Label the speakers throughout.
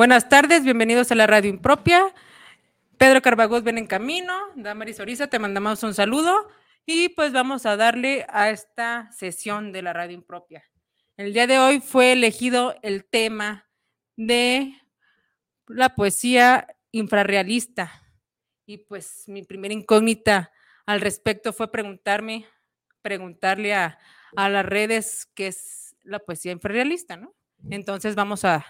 Speaker 1: Buenas tardes, bienvenidos a la radio impropia. Pedro Carbagoz ven en camino, Damaris Oriza, te mandamos un saludo y pues vamos a darle a esta sesión de la radio impropia. El día de hoy fue elegido el tema de la poesía infrarrealista y pues mi primera incógnita al respecto fue preguntarme, preguntarle a, a las redes qué es la poesía infrarrealista, ¿no? Entonces vamos a,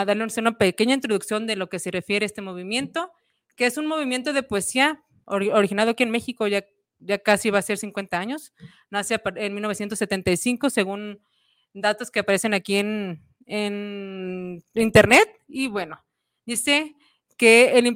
Speaker 1: a darles una pequeña introducción de lo que se refiere este movimiento, que es un movimiento de poesía originado aquí en México, ya, ya casi va a ser 50 años. Nace en 1975, según datos que aparecen aquí en, en Internet. Y bueno, dice que el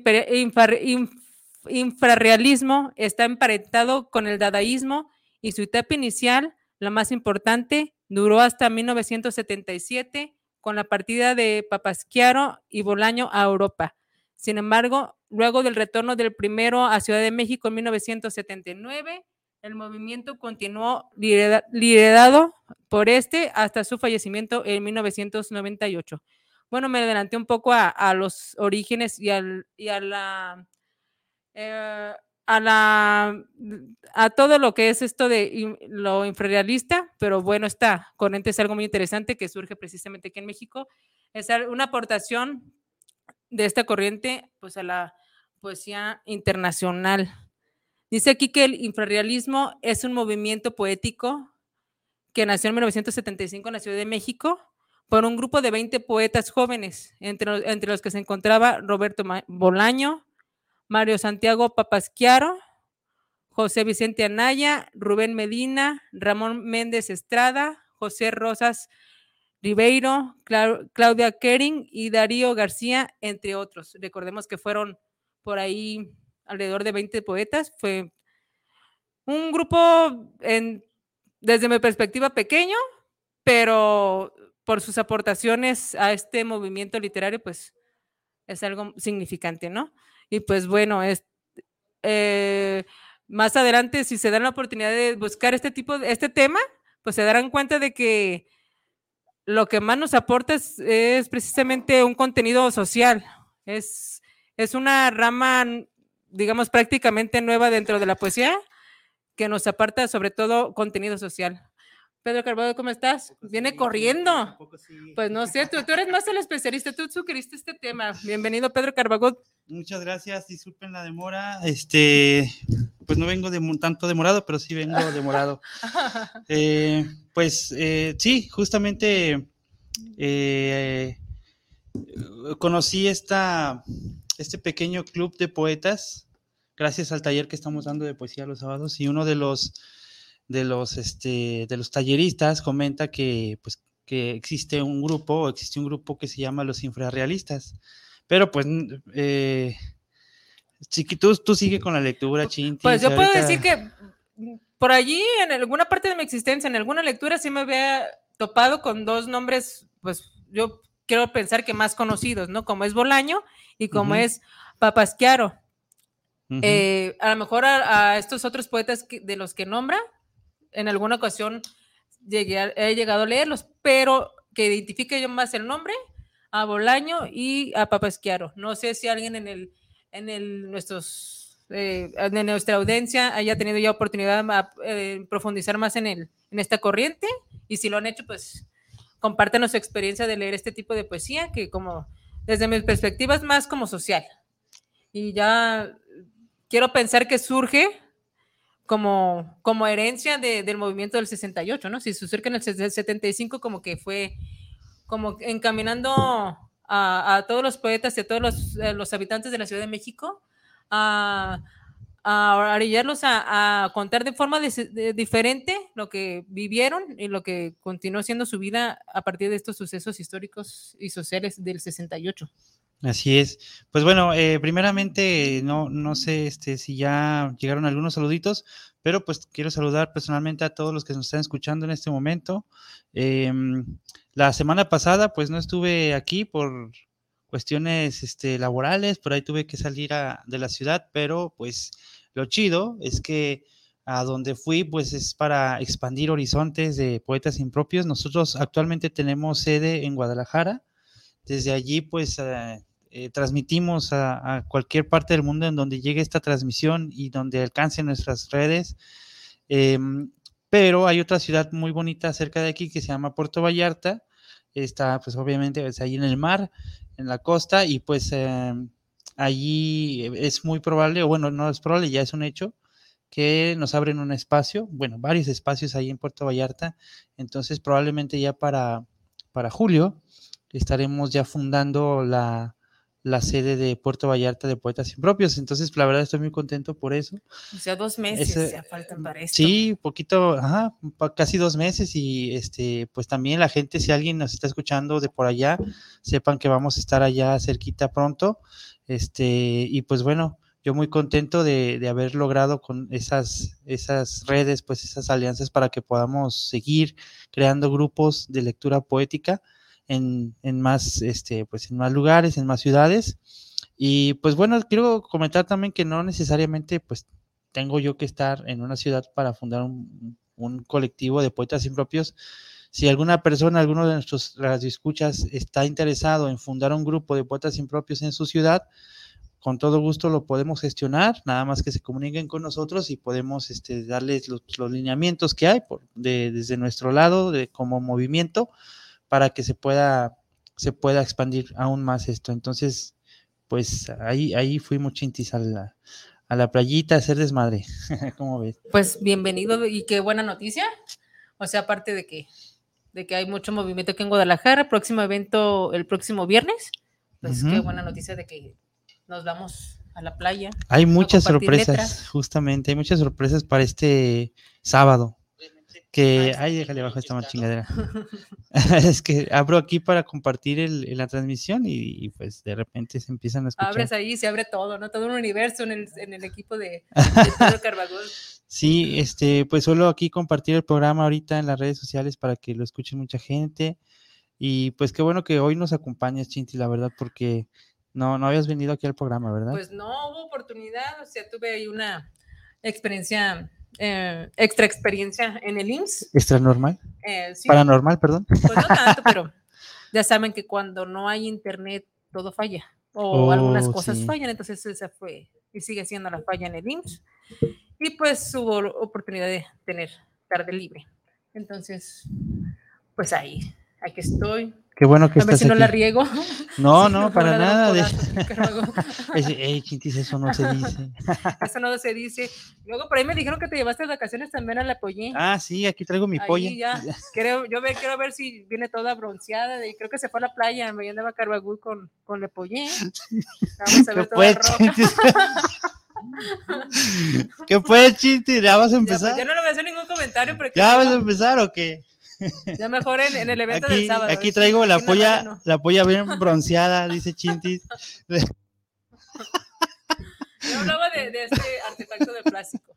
Speaker 1: infrarrealismo está emparentado con el dadaísmo y su etapa inicial, la más importante, duró hasta 1977 con la partida de Papasquiaro y Bolaño a Europa. Sin embargo, luego del retorno del primero a Ciudad de México en 1979, el movimiento continuó liderado por este hasta su fallecimiento en 1998. Bueno, me adelanté un poco a, los orígenes y, al, y a la eh, a la a todo lo que es esto de lo infrarrealista, pero bueno, está Corriente es algo muy interesante que surge precisamente aquí en México, es una aportación de esta corriente pues a la poesía internacional. Dice aquí que el infrarrealismo es un movimiento poético que nació en 1975 en la Ciudad de México por un grupo de 20 poetas jóvenes, entre, entre los que se encontraba Roberto Bolaño, Mario Santiago Papasquiaro, José Vicente Anaya, Rubén Medina, Ramón Méndez Estrada, José Rosas Ribeiro, Claudia Kering y Darío García, entre otros. Recordemos que fueron por ahí alrededor de 20 poetas. Fue un grupo, desde mi perspectiva, pequeño, pero por sus aportaciones a este movimiento literario, pues es algo significante, ¿no? Y pues bueno, es, eh, más adelante, si se dan la oportunidad de buscar este tipo de este tema, pues se darán cuenta de que lo que más nos aporta es, precisamente un contenido social. Es, es una rama, digamos, prácticamente nueva dentro de la poesía que nos aparta sobre todo contenido social. Pedro Carvalho, ¿cómo estás? Viene corriendo. Pues no sé, tú, eres más el especialista, tú sugeriste este tema. Bienvenido, Pedro Carvalho.
Speaker 2: Muchas gracias, disculpen la demora. Este, pues no vengo de tanto demorado, pero sí vengo demorado. Eh, pues eh, sí, justamente eh, conocí esta, este pequeño club de poetas gracias al taller que estamos dando de poesía los sábados y uno de los de los, este, de los talleristas comenta que, pues, que existe un grupo, existe un grupo que se llama los infrarrealistas. Pero pues, eh, tú, tú sigue con la lectura, Chinti.
Speaker 1: Pues yo puedo decir que por allí, en alguna parte de mi existencia, en alguna lectura, sí me había topado con dos nombres, pues yo quiero pensar que más conocidos, ¿no? Como es Bolaño y como es Papasquiaro. Eh, a lo mejor a, estos otros poetas de los que nombra, en alguna ocasión llegué he llegado a leerlos, pero que identifique yo más el nombre, a Bolaño y a Papasquiaro. No sé si alguien en el, en el, nuestros, eh, en nuestra audiencia haya tenido ya oportunidad de eh, profundizar más en, el, en esta corriente y si lo han hecho, pues compártanos su experiencia de leer este tipo de poesía que como desde mi perspectiva es más como social. Y ya quiero pensar que surge como, como herencia del movimiento del 68, ¿no? Si se acerca en el 75 como que fue como encaminando a, todos los poetas y a todos los, eh, los, habitantes de la Ciudad de México a, a a, contar de forma diferente lo que vivieron y lo que continuó siendo su vida a partir de estos sucesos históricos y sociales del 68.
Speaker 2: Así es. Pues bueno, eh, primeramente, no, no sé este, si ya llegaron algunos saluditos, pero pues quiero saludar personalmente a todos los que nos están escuchando en este momento. Em, la semana pasada, pues no estuve aquí por cuestiones este, laborales, por ahí tuve que salir de la ciudad, pero pues lo chido es que a donde fui, pues es para expandir horizontes de poetas impropios. Nosotros actualmente tenemos sede en Guadalajara. Desde allí, pues eh, eh, transmitimos a, cualquier parte del mundo en donde llegue esta transmisión y donde alcance nuestras redes. Em, pero hay otra ciudad muy bonita cerca de aquí que se llama Puerto Vallarta. Está, pues obviamente, ahí en el mar, en la costa, y pues em, allí es muy probable, o bueno, no es probable, ya es un hecho, que nos abren un espacio, bueno, varios espacios ahí en Puerto Vallarta. Entonces, probablemente ya para, para julio estaremos ya fundando la, la sede de Puerto Vallarta de Poetas Impropios. Entonces, la verdad estoy muy contento por eso.
Speaker 1: O sea, dos meses ya faltan para esto.
Speaker 2: Sí, poquito, ajá, casi dos meses y este, pues también la gente, si alguien nos está escuchando de por allá, sepan que vamos a estar allá cerquita pronto. Este, y pues bueno, yo muy contento de, de haber logrado con esas, esas redes, pues esas alianzas para que podamos seguir creando grupos de lectura poética en, en, más, este, pues en más lugares, en más ciudades. Y pues bueno, quiero comentar también que no necesariamente pues tengo yo que estar en una ciudad para fundar un, un colectivo de poetas impropios. Si alguna persona, alguno de nuestros radioescuchas está interesado en fundar un grupo de poetas impropios en su ciudad, con todo gusto lo podemos gestionar, nada más que se comuniquen con nosotros y podemos este, darles los, lineamientos que hay por, de, desde nuestro lado de, como movimiento para que se pueda, se pueda expandir aún más esto. Entonces, pues ahí, ahí fuimos chintis a la, a la playita a hacer desmadre. ¿Cómo ves?
Speaker 1: Pues bienvenido y qué buena noticia. O sea, aparte de que, de que hay mucho movimiento aquí en Guadalajara, próximo evento el próximo viernes, pues qué buena noticia de que nos vamos a la playa.
Speaker 2: Hay muchas sorpresas, justamente, hay muchas sorpresas para este sábado que, ay, déjale abajo esta chingadera. es que abro aquí para compartir el, la transmisión y, pues de repente se empiezan a escuchar.
Speaker 1: Abres ahí, se abre todo, ¿no? Todo un universo en el, en el equipo de, de Carvagol.
Speaker 2: sí, este, pues solo aquí compartir el programa ahorita en las redes sociales para que lo escuche mucha gente. Y pues qué bueno que hoy nos acompañas, Chinti, la verdad, porque no, no habías venido aquí al programa, ¿verdad?
Speaker 1: Pues no hubo oportunidad, o sea, tuve ahí una experiencia eh, extra experiencia en el IMSS.
Speaker 2: ¿Extra normal? Eh, Paranormal, perdón.
Speaker 1: Pues no tanto, pero ya saben que cuando no hay internet todo falla o oh, algunas cosas fallan, entonces esa fue y sigue siendo la falla en el IMSS. Y pues hubo oportunidad de tener tarde libre. Entonces, pues ahí, aquí estoy.
Speaker 2: Qué bueno que
Speaker 1: a ver si no la riego.
Speaker 2: No, no, para nada. De... Ey, Chintis, eso no se dice.
Speaker 1: eso no se dice. Luego por ahí me dijeron que te llevaste de vacaciones también a la pollín.
Speaker 2: Ah, sí, aquí traigo mi polla.
Speaker 1: Ya. Creo, yo me, quiero ver si viene toda bronceada y creo que se fue a la playa, me andaba a Carbagul con, con la pollín. Vamos a ver toda.
Speaker 2: ¿Qué fue, Chintis? ¿Ya vas a empezar?
Speaker 1: Ya, pues, yo no le voy a hacer ningún comentario.
Speaker 2: ¿Ya vas a empezar o qué?
Speaker 1: Ya mejor en, el evento del sábado.
Speaker 2: Aquí traigo la polla, la polla bien bronceada, dice Chintis.
Speaker 1: Yo hablaba de, de, este artefacto de plástico.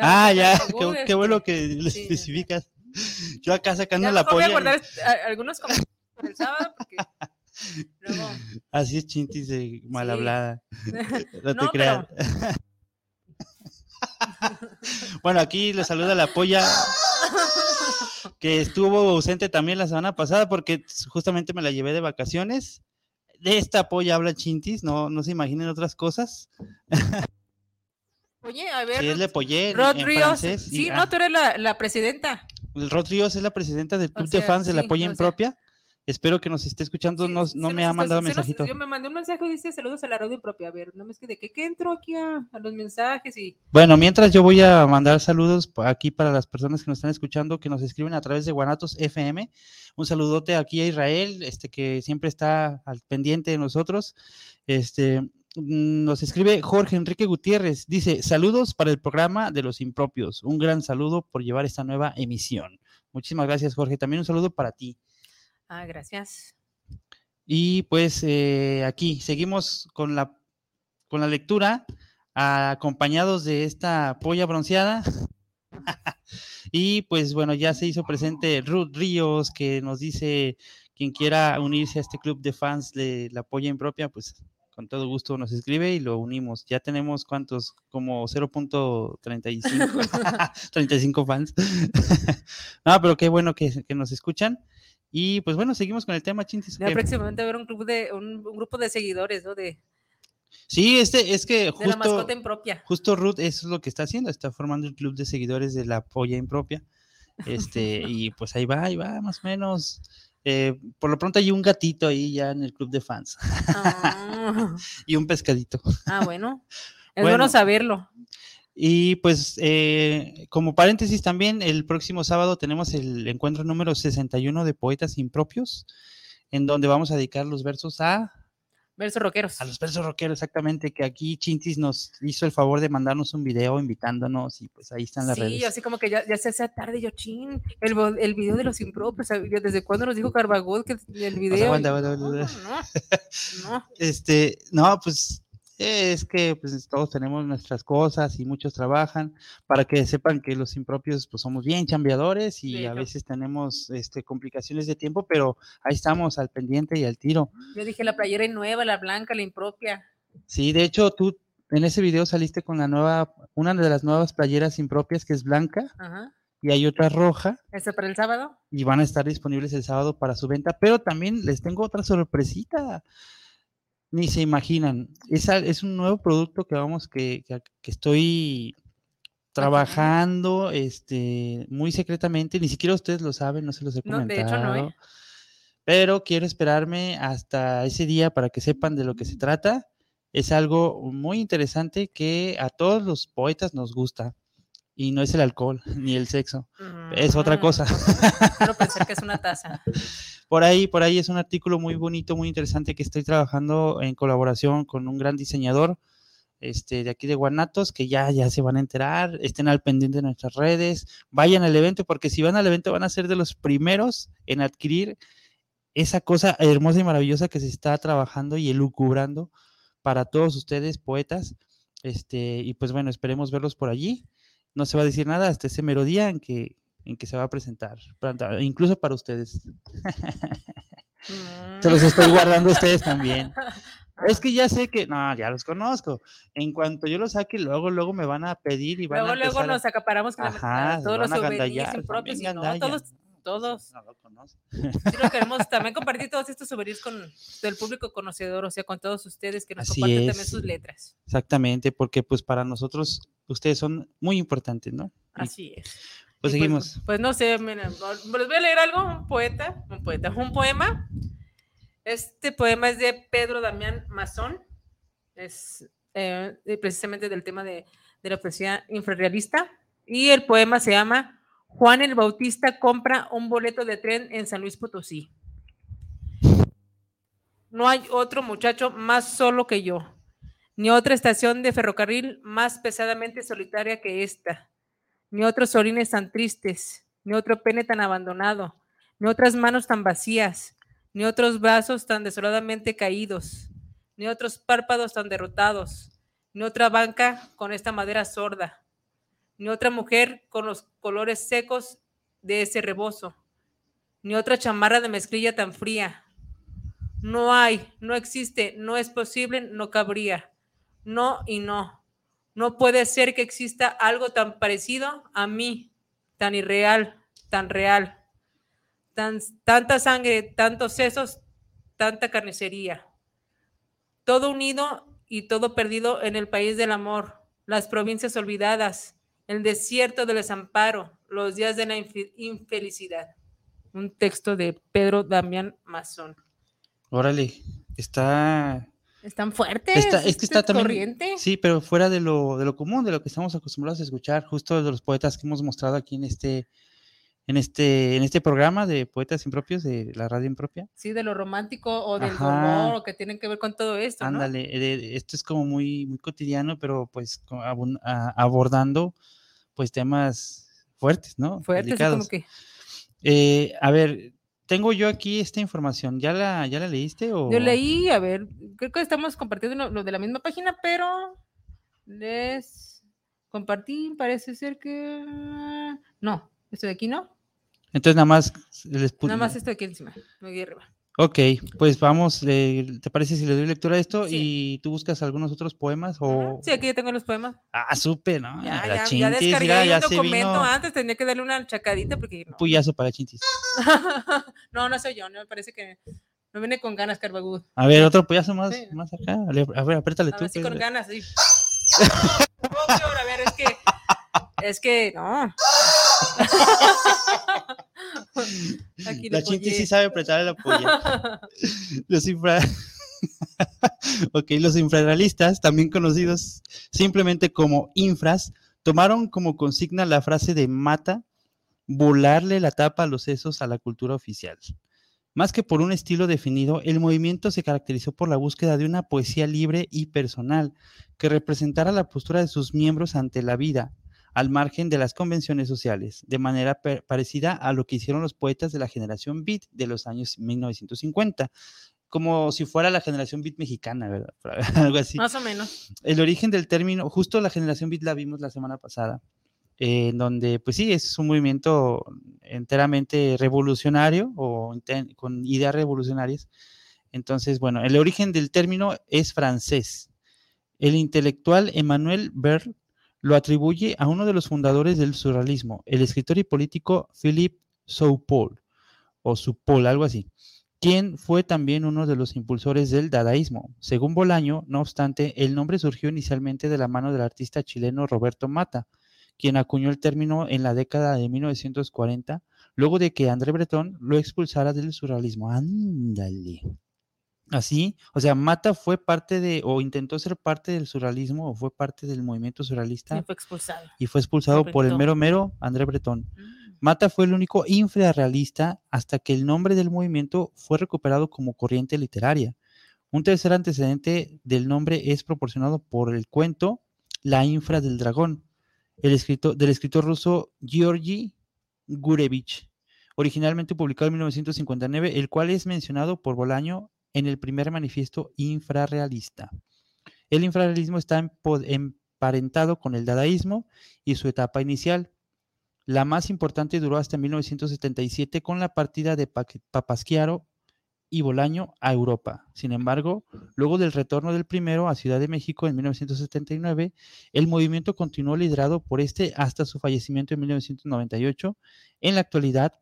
Speaker 2: ah, ya, qué, bueno que lo especificas. Yo acá sacando la polla.
Speaker 1: Voy a guardar algunos comentarios el sábado porque luego...
Speaker 2: Así es Chintis de mal hablada. No te creas. bueno, aquí le saluda la polla que estuvo ausente también la semana pasada porque justamente me la llevé de vacaciones. De esta polla habla Chintis, no, no se imaginen otras cosas.
Speaker 1: Oye, a ver.
Speaker 2: Sí, es Le Pollé
Speaker 1: Sí, no, tú eres la, presidenta.
Speaker 2: El Rod Ríos es la presidenta del club de fans de la polla impropia. Espero que nos esté escuchando. No no me ha mandado
Speaker 1: nos-
Speaker 2: mensajito.
Speaker 1: yo me mandé un mensaje y dice saludos a la radio propia. A ver, no me es que de que, que entro aquí a, a los mensajes y
Speaker 2: Bueno, mientras yo voy a mandar saludos aquí para las personas que nos están escuchando, que nos escriben a través de Guanatos FM. Un saludote aquí a Israel, este que siempre está al pendiente de nosotros. Este nos escribe Jorge Enrique Gutiérrez, dice, saludos para el programa de los impropios. Un gran saludo por llevar esta nueva emisión. Muchísimas gracias, Jorge. También un saludo para ti.
Speaker 1: Ah, gracias.
Speaker 2: Y pues eh, aquí seguimos con la, con la lectura, acompañados de esta polla bronceada. y pues bueno, ya se hizo presente Ruth Ríos, que nos dice quien quiera unirse a este club de fans de la polla impropia, pues con todo gusto nos escribe y lo unimos. Ya tenemos cuántos, como 0.35 35 fans. no, pero qué bueno que, que nos escuchan. Y pues bueno, seguimos con el tema, Chintis. ¿o
Speaker 1: Ya próximamente haber un club de un, un grupo de seguidores, ¿no? De,
Speaker 2: Sí, este es que
Speaker 1: de la
Speaker 2: justo,
Speaker 1: mascota impropia.
Speaker 2: justo Ruth eso es lo que está haciendo, está formando el club de seguidores de la polla impropia. Este, y pues ahí va, ahí va, más o menos. Eh, por lo pronto hay un gatito ahí ya en el club de fans
Speaker 1: Ah,
Speaker 2: y un pescadito.
Speaker 1: ah, bueno. Es
Speaker 2: Bueno.
Speaker 1: bueno saberlo.
Speaker 2: Y pues eh, como paréntesis también, el próximo sábado tenemos el encuentro número 61 de Poetas Impropios, en donde vamos a dedicar los versos a
Speaker 1: Versos rockeros.
Speaker 2: A los versos rockeros, exactamente, que aquí Chintis nos hizo el favor de mandarnos un video invitándonos y pues ahí están las
Speaker 1: Sí,
Speaker 2: redes.
Speaker 1: así como que ya, ya se hace tarde, yo chin, el, el video de los impropios. ¿desde cuándo nos dijo Carbagod que el video?
Speaker 2: aguanta,
Speaker 1: Y-
Speaker 2: aguanta,
Speaker 1: no,
Speaker 2: aguanta.
Speaker 1: no, no.
Speaker 2: Este, no, pues es que pues todos tenemos nuestras cosas y muchos trabajan para que sepan que los impropios pues somos bien chambeadores y a veces tenemos este complicaciones de tiempo, pero ahí estamos al pendiente y al tiro.
Speaker 1: Yo dije la playera nueva, la blanca, la impropia.
Speaker 2: Sí, de hecho tú en ese video saliste con la nueva, una de las nuevas playeras impropias que es blanca
Speaker 1: Ajá.
Speaker 2: y hay otra roja.
Speaker 1: ¿Esta para el sábado?
Speaker 2: y van a estar disponibles el sábado para su venta, pero también les tengo otra sorpresita. Ni se imaginan. Es, es un nuevo producto que vamos, que, que, que estoy trabajando este, muy secretamente. Ni siquiera ustedes lo saben, no se los he
Speaker 1: No,
Speaker 2: comentado.
Speaker 1: de hecho no, ¿eh?
Speaker 2: Pero quiero esperarme hasta ese día para que sepan de lo que se trata. Es algo muy interesante que a todos los poetas nos gusta. Y no es el alcohol ni el sexo. Es otra
Speaker 1: Mm,
Speaker 2: cosa.
Speaker 1: Quiero pensar que es una taza.
Speaker 2: Por ahí, por ahí es un artículo muy bonito, muy interesante que estoy trabajando en colaboración con un gran diseñador este, de aquí de Guanatos, que ya, ya se van a enterar, estén al pendiente de nuestras redes, vayan al evento, porque si van al evento van a ser de los primeros en adquirir esa cosa hermosa y maravillosa que se está trabajando y elucubrando para todos ustedes, poetas. Este, y pues bueno, esperemos verlos por allí. No se va a decir nada hasta ese mero día en que, en que se va a presentar, para- incluso para ustedes. Se los estoy guardando a ustedes también. Es que ya sé que, no, ya los conozco. En cuanto yo los saque, luego, luego me van a pedir y van
Speaker 1: Luego,
Speaker 2: a
Speaker 1: luego
Speaker 2: a-
Speaker 1: nos acaparamos con la-
Speaker 2: Ajá, se
Speaker 1: todos los souvenirs
Speaker 2: agandallar,
Speaker 1: impropios y no, todos, todos.
Speaker 2: No lo conozco.
Speaker 1: Sí lo queremos también compartir todos estos souvenirs con el público conocedor, o sea, con todos ustedes que nos
Speaker 2: Así
Speaker 1: comparten también
Speaker 2: es.
Speaker 1: sus letras.
Speaker 2: Exactamente, porque pues para nosotros ustedes son muy importantes, ¿no?
Speaker 1: Así es.
Speaker 2: pues
Speaker 1: Y
Speaker 2: seguimos.
Speaker 1: Pues, no sé, miren, les voy a leer algo, un poeta, un poeta, un poema. Este poema es de Pedro Damián Mazón, es eh, precisamente del tema de, de la poesía infrarrealista, y el poema se llama Juan el Bautista compra un boleto de tren en San Luis Potosí. No hay otro muchacho más solo que yo, ni otra estación de ferrocarril más pesadamente solitaria que esta ni otros orines tan tristes, ni otro pene tan abandonado, ni otras manos tan vacías, ni otros brazos tan desoladamente caídos, ni otros párpados tan derrotados, ni otra banca con esta madera sorda, ni otra mujer con los colores secos de ese rebozo, ni otra chamarra de mezclilla tan fría. No hay, no existe, no es posible, no cabría. No y no. No puede ser que exista algo tan parecido a mí, tan irreal, tan real. Tan, tanta sangre, tantos sesos, tanta carnicería. Todo unido y todo perdido en el país del amor, las provincias olvidadas, el desierto del desamparo, los días de la infelicidad. un texto de Pedro Damián Mazón.
Speaker 2: Órale, está
Speaker 1: Están fuertes.
Speaker 2: Está- es que está también-
Speaker 1: corriente.
Speaker 2: Sí, pero fuera de lo, de lo común, de lo que estamos acostumbrados a escuchar, justo de los poetas que hemos mostrado aquí en este, en este, en este programa de poetas impropios, de la radio impropia.
Speaker 1: Sí, de lo romántico o del
Speaker 2: Ajá.
Speaker 1: dolor o que tienen que ver con todo esto.
Speaker 2: Ándale, esto es como muy, muy cotidiano, pero pues abordando pues temas fuertes, ¿no?
Speaker 1: Fuerte, así
Speaker 2: Delicados.
Speaker 1: como que.
Speaker 2: Eh, a ver, tengo yo aquí esta información, ¿ya la, ya la leíste o?
Speaker 1: Yo leí, a ver, creo que estamos compartiendo lo, lo de la misma página, pero les compartí, parece ser que. No, esto de aquí no.
Speaker 2: Entonces nada más les pu-
Speaker 1: Nada más esto de aquí encima, aquí arriba.
Speaker 2: Ok, pues vamos, eh, ¿te parece si le doy lectura a esto
Speaker 1: Sí.
Speaker 2: y tú buscas algunos otros poemas o...?
Speaker 1: Sí, aquí ya tengo los poemas.
Speaker 2: Ah, supe, ¿no?
Speaker 1: Ya,
Speaker 2: La
Speaker 1: ya, ya descargué
Speaker 2: mira, ya
Speaker 1: un documento
Speaker 2: vino
Speaker 1: antes, tenía que darle una chacadita porque no.
Speaker 2: puyazo para Chintis.
Speaker 1: no, no soy yo, no me parece que no viene con ganas, Carbagud.
Speaker 2: A ver, otro puyazo más,
Speaker 1: Sí.
Speaker 2: más acá. A ver, apriétale
Speaker 1: A
Speaker 2: tú.
Speaker 1: ver, sí,
Speaker 2: pues,
Speaker 1: con
Speaker 2: le-
Speaker 1: ganas, sí. Obvio, a ver, es que. Es que, no. Aquí
Speaker 2: La Chintis sí sabe apretar la polla. Los infra... ok, los infrarrealistas, también conocidos simplemente como infras, tomaron como consigna la frase de mata, volarle la tapa a los sesos a la cultura oficial. Más que por un estilo definido, el movimiento se caracterizó por la búsqueda de una poesía libre y personal que representara la postura de sus miembros ante la vida, al margen de las convenciones sociales, de manera parecida a lo que hicieron los poetas de la generación beat de los años 1950, como si fuera la generación beat mexicana, ¿verdad? Algo así.
Speaker 1: Más o menos.
Speaker 2: El origen del término, justo la generación beat la vimos la semana pasada, eh, en donde, pues sí, es un movimiento enteramente revolucionario o con ideas revolucionarias. Entonces, bueno, el origen del término es francés. El intelectual Emmanuel Berl lo atribuye a uno de los fundadores del surrealismo, el escritor y político Philippe Soupol, o Supol, algo así, quien fue también uno de los impulsores del dadaísmo. Según Bolaño, no obstante, el nombre surgió inicialmente de la mano del artista chileno Roberto Mata, quien acuñó el término en la década de 1940, luego de que André Breton lo expulsara del surrealismo. Ándale. Así, o sea, Mata fue parte de, o intentó ser parte del surrealismo, o fue parte del movimiento surrealista
Speaker 1: Sí, fue expulsado.
Speaker 2: y fue expulsado por el mero mero André Breton.
Speaker 1: Mm.
Speaker 2: Mata fue el único infrarrealista hasta que el nombre del movimiento fue recuperado como corriente literaria. Un tercer antecedente del nombre es proporcionado por el cuento La infra del dragón, el escritor, del escritor ruso Georgi Gurevich, originalmente publicado en 1959, el cual es mencionado por Bolaño en el primer manifiesto infrarrealista. El infrarrealismo está emparentado con el dadaísmo y su etapa inicial. La más importante duró hasta 1977 con la partida de Pa- Papasquiaro y Bolaño a Europa. Sin embargo, luego del retorno del primero a Ciudad de México en 1979, el movimiento continuó liderado por este hasta su fallecimiento en 1998. En la actualidad,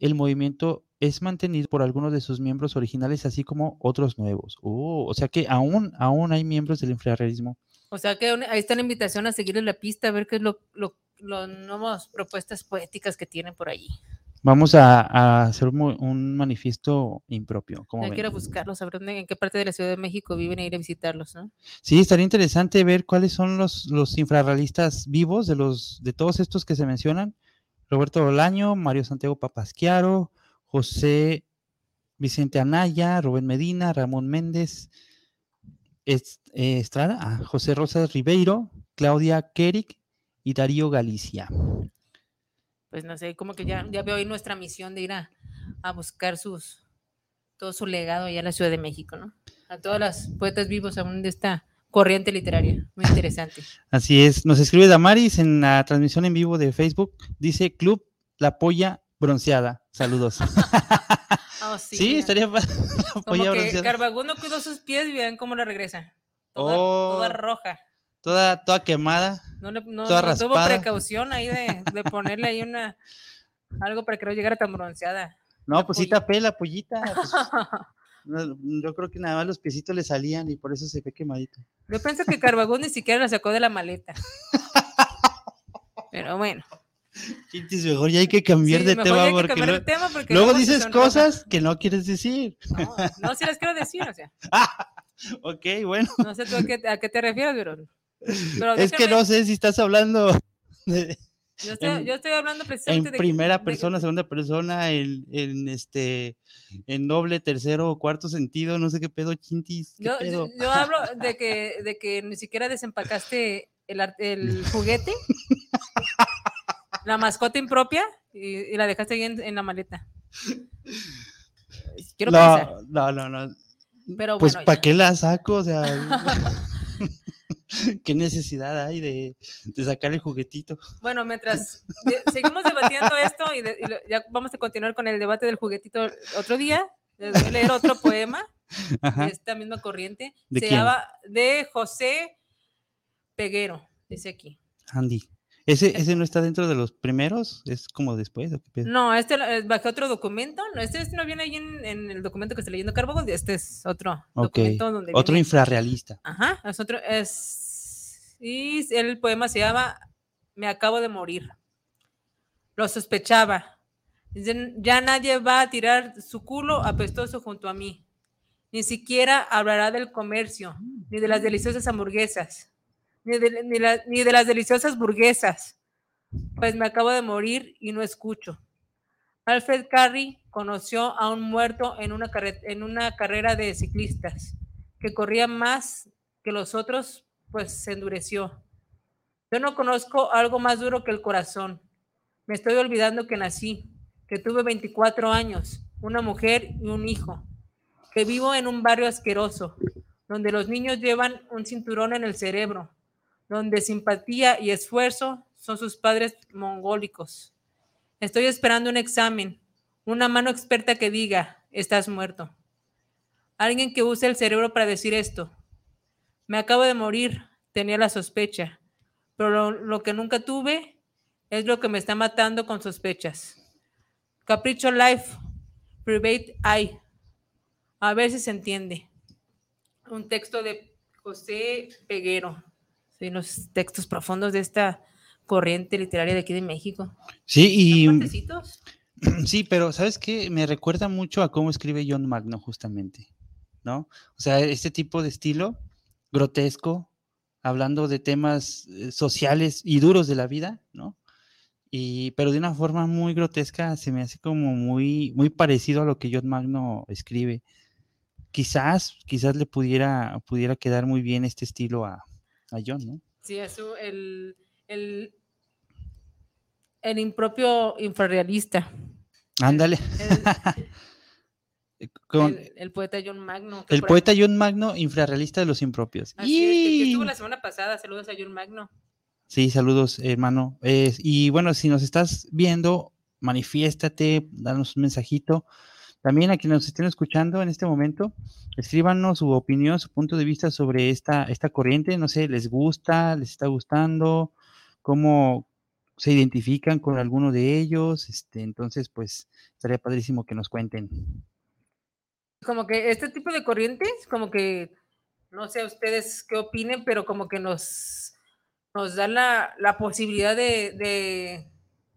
Speaker 2: el movimiento es mantenido por algunos de sus miembros originales, así como otros nuevos. Oh, o sea que aún, aún hay miembros del infrarrealismo.
Speaker 1: O sea que ahí está la invitación a seguirle la pista, a ver qué es lo, lo, lo nuevas propuestas poéticas que tienen por ahí.
Speaker 2: Vamos a, a hacer un, un manifiesto impropio. ¿cómo
Speaker 1: Hay
Speaker 2: ven?
Speaker 1: que ir a buscarlos, saber dónde- en qué parte de la Ciudad de México viven e ir a visitarlos, ¿no?
Speaker 2: Sí, estaría interesante ver cuáles son los, los infrarrealistas vivos de los de todos estos que se mencionan. Roberto Bolaño, Mario Santiago Papasquiaro, José Vicente Anaya, Rubén Medina, Ramón Méndez, eh, Estrada, ah, José Rosas Ribeiro, Claudia Kerik y Darío Galicia.
Speaker 1: Pues no sé, como que ya, ya veo ahí nuestra misión de ir a, a buscar sus todo su legado allá en la Ciudad de México, ¿no? A todas las poetas vivos aún de esta corriente literaria. Muy interesante.
Speaker 2: Así es, nos escribe Damaris en la transmisión en vivo de Facebook, dice Club La Polla Bronceada. Saludos.
Speaker 1: Oh, sí,
Speaker 2: estaría pa- la
Speaker 1: Como que
Speaker 2: bronceada.
Speaker 1: Carbagún no cuidó sus pies y vean cómo la regresa. Toda,
Speaker 2: Oh.
Speaker 1: toda roja.
Speaker 2: Toda, toda quemada.
Speaker 1: No, le, no,
Speaker 2: Toda
Speaker 1: no tuvo precaución ahí de, de ponerle ahí una algo para que no llegara tan bronceada.
Speaker 2: No, pues sí tapé la pollita. pues, no, yo creo que nada más los piecitos le salían y por eso se ve quemadito.
Speaker 1: Yo pienso que Carbagún ni siquiera la sacó de la maleta. Pero bueno,
Speaker 2: Chintis, mejor ya hay que cambiar
Speaker 1: Sí,
Speaker 2: de tema
Speaker 1: ya hay que
Speaker 2: porque, luego-
Speaker 1: tema porque
Speaker 2: luego
Speaker 1: se
Speaker 2: dices cosas que no quieres decir.
Speaker 1: No, no, sí las quiero decir, o sea.
Speaker 2: ok, bueno.
Speaker 1: No sé tú a qué, a qué te refieres, pero. pero
Speaker 2: Es que no sé si estás hablando de-
Speaker 1: Yo estoy,
Speaker 2: en-
Speaker 1: yo estoy hablando
Speaker 2: en
Speaker 1: precisamente de.
Speaker 2: primera persona, segunda persona, en, en este, en doble, tercero o cuarto sentido, no sé qué pedo, chintis. ¿qué
Speaker 1: Yo,
Speaker 2: pedo?
Speaker 1: yo- yo hablo de que, de que ni siquiera desempacaste el, el juguete, la mascota impropia, y, y la dejaste ahí en, en la maleta. Quiero pensar.
Speaker 2: no, no, no, no.
Speaker 1: Pero
Speaker 2: Pues,
Speaker 1: bueno,
Speaker 2: ¿para
Speaker 1: ya.
Speaker 2: qué la saco? O sea, ¿qué necesidad hay de, de sacar el juguetito?
Speaker 1: Bueno, mientras seguimos debatiendo esto y, de- y lo- ya vamos a continuar con el debate del juguetito otro día. Les voy a leer otro poema
Speaker 2: Ajá.
Speaker 1: de esta misma corriente.
Speaker 2: ¿De
Speaker 1: Se
Speaker 2: quién?
Speaker 1: llama de José Peguero, dice aquí.
Speaker 2: Andy. ¿Ese, ¿Ese no está dentro de los primeros? ¿Es como después? ¿o qué pedo?
Speaker 1: No, este bajé otro documento. No, este, este no viene ahí en, en el documento que estoy leyendo Carbogos. Este es otro documento donde
Speaker 2: Otro
Speaker 1: viene-
Speaker 2: infrarrealista.
Speaker 1: Ajá, es otro. Es, y el poema se llama Me acabo de morir. Lo sospechaba. Ya nadie va a tirar su culo apestoso junto a mí. Ni siquiera hablará del comercio, ni de las deliciosas hamburguesas, ni de, las deliciosas burguesas. Pues me acabo de morir y no escucho. Alfred Carey conoció a un muerto en una, en una carrera de ciclistas que corría más que los otros, pues se endureció. Yo no conozco algo más duro que el corazón. Me estoy olvidando que nací, que tuve 24 años, una mujer y un hijo, que vivo en un barrio asqueroso, donde los niños llevan un cinturón en el cerebro, donde simpatía y esfuerzo son sus padres mongólicos. Estoy esperando un examen, una mano experta que diga, estás muerto. Alguien que use el cerebro para decir esto. Me acabo de morir, tenía la sospecha, pero lo, que nunca tuve es lo que me está matando con sospechas. Capricho Life, Private Eye. A ver si se entiende. Un texto de José Peguero. Sí, los textos profundos de esta corriente literaria de aquí de México.
Speaker 2: Sí, y sí, pero ¿sabes qué? Me recuerda mucho a cómo escribe John Magno, justamente, ¿no? O sea, este tipo de estilo grotesco, hablando de temas eh, sociales y duros de la vida, ¿no? Y, pero de una forma muy grotesca, se me hace como muy, muy parecido a lo que John Magno escribe. Quizás, quizás le pudiera, pudiera quedar muy bien este estilo a, a John, ¿no?
Speaker 1: Sí, eso, el, el, el impropio infrarrealista.
Speaker 2: Ándale.
Speaker 1: El,
Speaker 2: Con
Speaker 1: el- el poeta John Magno.
Speaker 2: el poeta John Magno, infrarrealista de los impropios.
Speaker 1: Así es, que- que estuvo la semana pasada. Saludos a John Magno.
Speaker 2: Sí, saludos, hermano. Eh, y bueno, si nos estás viendo, manifiéstate, danos un mensajito. También a quienes nos estén escuchando en este momento, escríbanos su opinión, su punto de vista sobre esta, esta corriente. No sé, ¿les gusta? ¿Les está gustando? ¿Cómo se identifican con alguno de ellos? Este, entonces, pues, estaría padrísimo que nos cuenten.
Speaker 1: Como que este tipo de corrientes, como que, no sé ustedes qué opinen, pero como que nos, nos da la, la posibilidad de,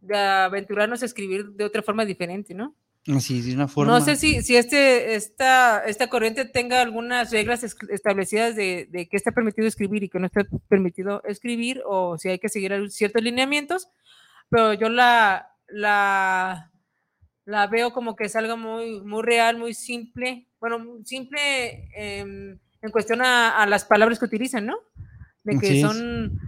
Speaker 1: de aventurarnos a escribir de otra forma diferente, ¿no?
Speaker 2: De una forma.
Speaker 1: No sé si, si este, esta, esta corriente tenga algunas reglas es- establecidas de, de qué está permitido escribir y qué no está permitido escribir, o si hay que seguir ciertos lineamientos, pero yo la, la, la veo como que es algo muy, muy real, muy simple, bueno, simple em, en cuestión a, a las palabras que utilizan, ¿no? De que son,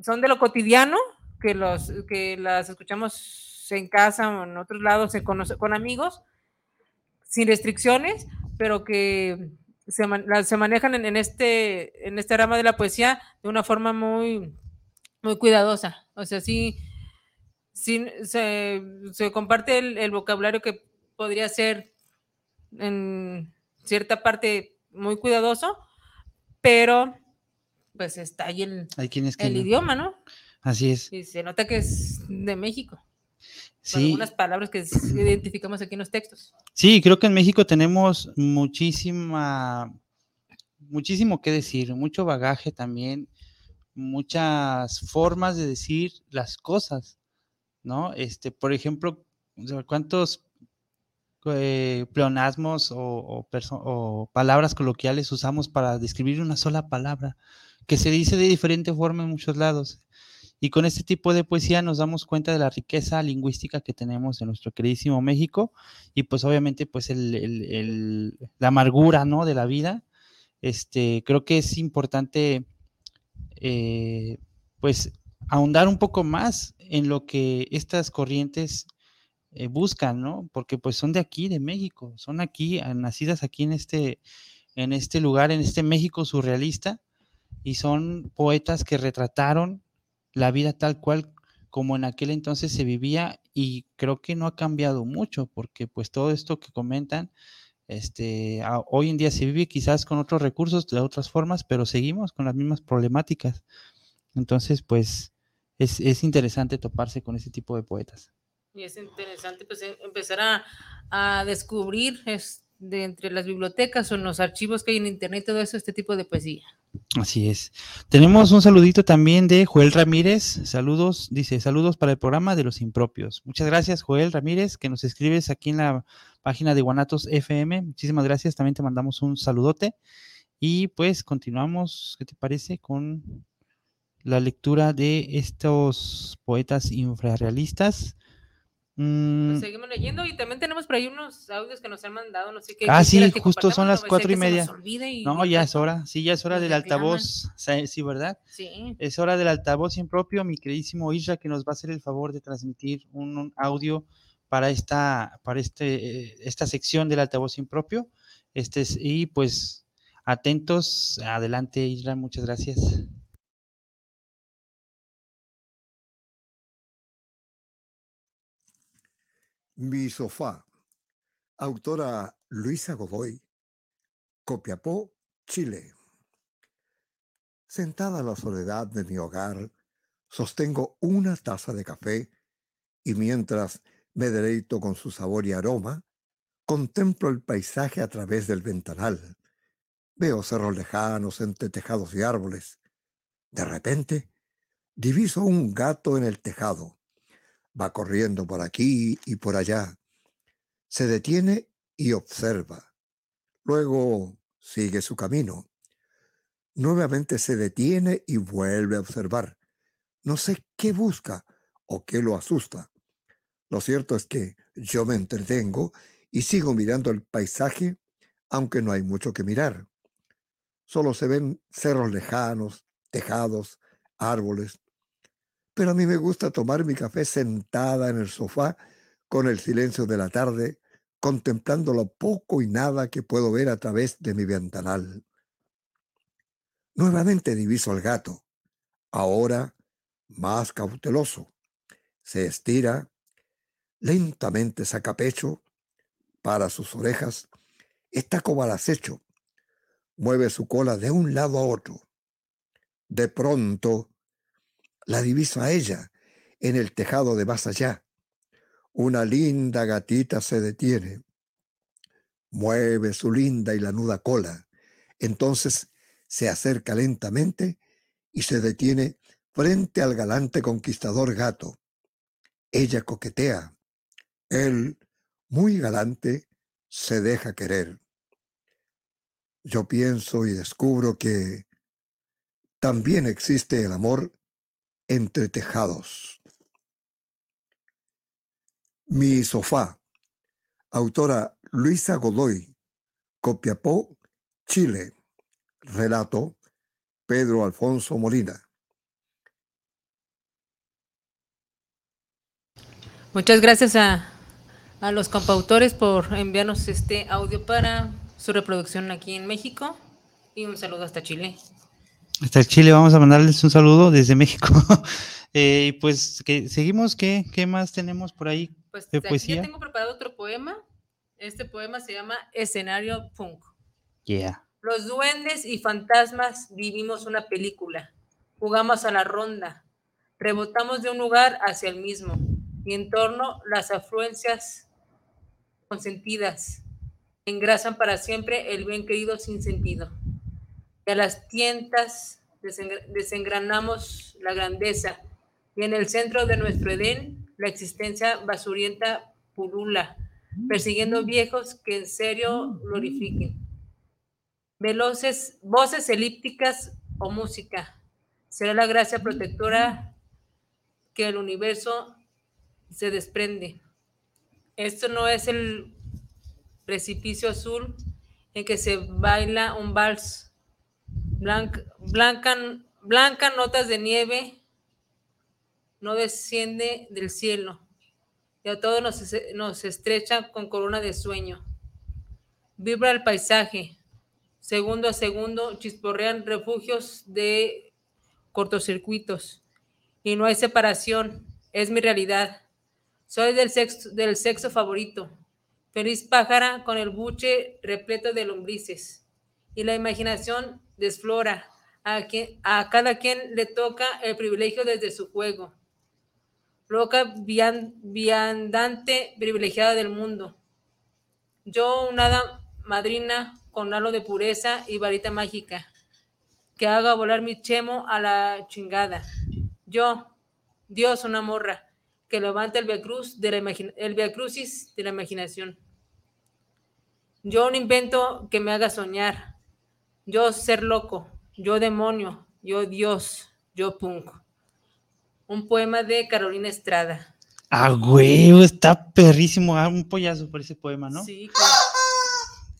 Speaker 1: son de lo cotidiano, que, los, que las escuchamos en casa o en otros lados eh, con, los- con amigos, sin restricciones, pero que se, se manejan en, en este, en esta rama de la poesía de una forma muy, muy cuidadosa. O sea, sí, sí se, se comparte el, el vocabulario que podría ser en cierta parte muy cuidadoso, pero pues está ahí el,
Speaker 2: Hay quienes que
Speaker 1: el
Speaker 2: no.
Speaker 1: idioma, ¿no?
Speaker 2: Así es.
Speaker 1: Y se nota que es de México.
Speaker 2: Sí.
Speaker 1: algunas palabras que identificamos aquí en los textos.
Speaker 2: Sí, creo que en México tenemos muchísima, muchísimo que decir, mucho bagaje también, muchas formas de decir las cosas, ¿no? Este, por ejemplo, ¿cuántos eh, pleonasmos o, o, palabras coloquiales usamos para describir una sola palabra que se dice de diferente forma en muchos lados? Y con este tipo de poesía nos damos cuenta de la riqueza lingüística que tenemos en nuestro queridísimo México y pues obviamente pues el, la amargura, ¿no? De la vida. Este, creo que es importante eh, pues ahondar un poco más en lo que estas corrientes eh, buscan, ¿no? Porque pues son de aquí, de México, son aquí, ah, nacidas aquí en este, en este lugar, en este México surrealista, y son poetas que retrataron la vida tal cual como en aquel entonces se vivía y creo que no ha cambiado mucho porque pues todo esto que comentan, este, hoy en día se vive quizás con otros recursos, de otras formas, pero seguimos con las mismas problemáticas. Entonces, pues es, es interesante toparse con ese tipo de poetas.
Speaker 1: Y es interesante pues, em, empezar a, a descubrir de entre las bibliotecas o en los archivos que hay en internet, todo eso, este tipo de poesía.
Speaker 2: Así es. Tenemos un saludito también de Joel Ramírez. Saludos, dice, saludos para el programa de los impropios. Muchas gracias, Joel Ramírez, que nos escribes aquí en la página de Guanatos FM. Muchísimas gracias. También te mandamos un saludote. Y pues continuamos, ¿qué te parece? Con la lectura de estos poetas infrarrealistas.
Speaker 1: Pues mm. seguimos leyendo y también tenemos por ahí unos audios que nos han mandado, no sé qué.
Speaker 2: Ah, sí, justo son las cuatro y media. no, ya es hora, sí, ya es hora del altavoz, sí, ¿verdad?
Speaker 1: Sí.
Speaker 2: Es hora del altavoz impropio, mi queridísimo Isra, que nos va a hacer el favor de transmitir un, audio para esta, para este, esta sección del altavoz impropio. Este, y pues atentos, adelante Isra, muchas gracias.
Speaker 3: Mi sofá. Autora Luisa Godoy. Copiapó, Chile. Sentada en la soledad de mi hogar, sostengo una taza de café y mientras me deleito con su sabor y aroma, contemplo el paisaje a través del ventanal. Veo cerros lejanos entre tejados y árboles. De repente, diviso un gato en el tejado va corriendo por aquí y por allá. Se detiene y observa. Luego sigue su camino. Nuevamente se detiene y vuelve a observar. No sé qué busca o qué lo asusta. Lo cierto es que yo me entretengo y sigo mirando el paisaje, aunque no hay mucho que mirar. Solo se ven cerros lejanos, tejados, árboles, pero a mí me gusta tomar mi café sentada en el sofá con el silencio de la tarde, contemplando lo poco y nada que puedo ver a través de mi ventanal. Nuevamente diviso al gato, ahora más cauteloso. Se estira, lentamente saca pecho, para sus orejas, está como al acecho, mueve su cola de un lado a otro. De pronto, la diviso a ella en el tejado de más allá. Una linda gatita se detiene, mueve su linda y lanuda cola. Entonces se acerca lentamente y se detiene frente al galante conquistador gato. Ella coquetea. Él, muy galante, se deja querer. Yo pienso y descubro que también existe el amor entre tejados. Mi sofá. Autora Luisa Godoy. Copiapó, Chile. Relato Pedro Alfonso Molina.
Speaker 1: Muchas gracias a, a los compautores por enviarnos este audio para su reproducción aquí en México y un saludo hasta Chile.
Speaker 2: Hasta Chile vamos a mandarles un saludo desde México. eh, pues que seguimos, ¿qué, ¿qué más tenemos por ahí
Speaker 1: pues de poesía? Yo tengo preparado otro poema. Este poema se llama Escenario Punk.
Speaker 2: Yeah.
Speaker 1: Los duendes y fantasmas vivimos una película. Jugamos a la ronda. Rebotamos de un lugar hacia el mismo. Y en torno las afluencias consentidas engrasan para siempre el bien querido sin sentido y a las tientas desengranamos la grandeza, y en el centro de nuestro Edén la existencia basurienta pulula, persiguiendo viejos que en serio glorifiquen. Veloces, voces elípticas o música. Será la gracia protectora que el universo se desprende. Esto no es el precipicio azul en que se baila un vals. Blanca, blanca, notas de nieve no desciende del cielo. Y a todos nos, nos estrecha con corona de sueño. Vibra el paisaje, segundo a segundo chisporrean refugios de cortocircuitos. Y no hay separación, es mi realidad. Soy del sexo, del sexo favorito, feliz pájara con el buche repleto de lombrices. Y la imaginación desflora. A, quien, a cada quien le toca el privilegio desde su juego. Loca viandante privilegiada del mundo. Yo, una madrina con halo de pureza y varita mágica, que haga volar mi chemo a la chingada. Yo, Dios, una morra, que levante el Cruz de la el Crucis de la imaginación. Yo un invento que me haga soñar. Yo ser loco, yo demonio, yo Dios, yo punk. Un poema de Carolina Estrada.
Speaker 2: Ah, güey, está perrísimo. Ah, un pollazo por ese poema, ¿no? Sí, claro.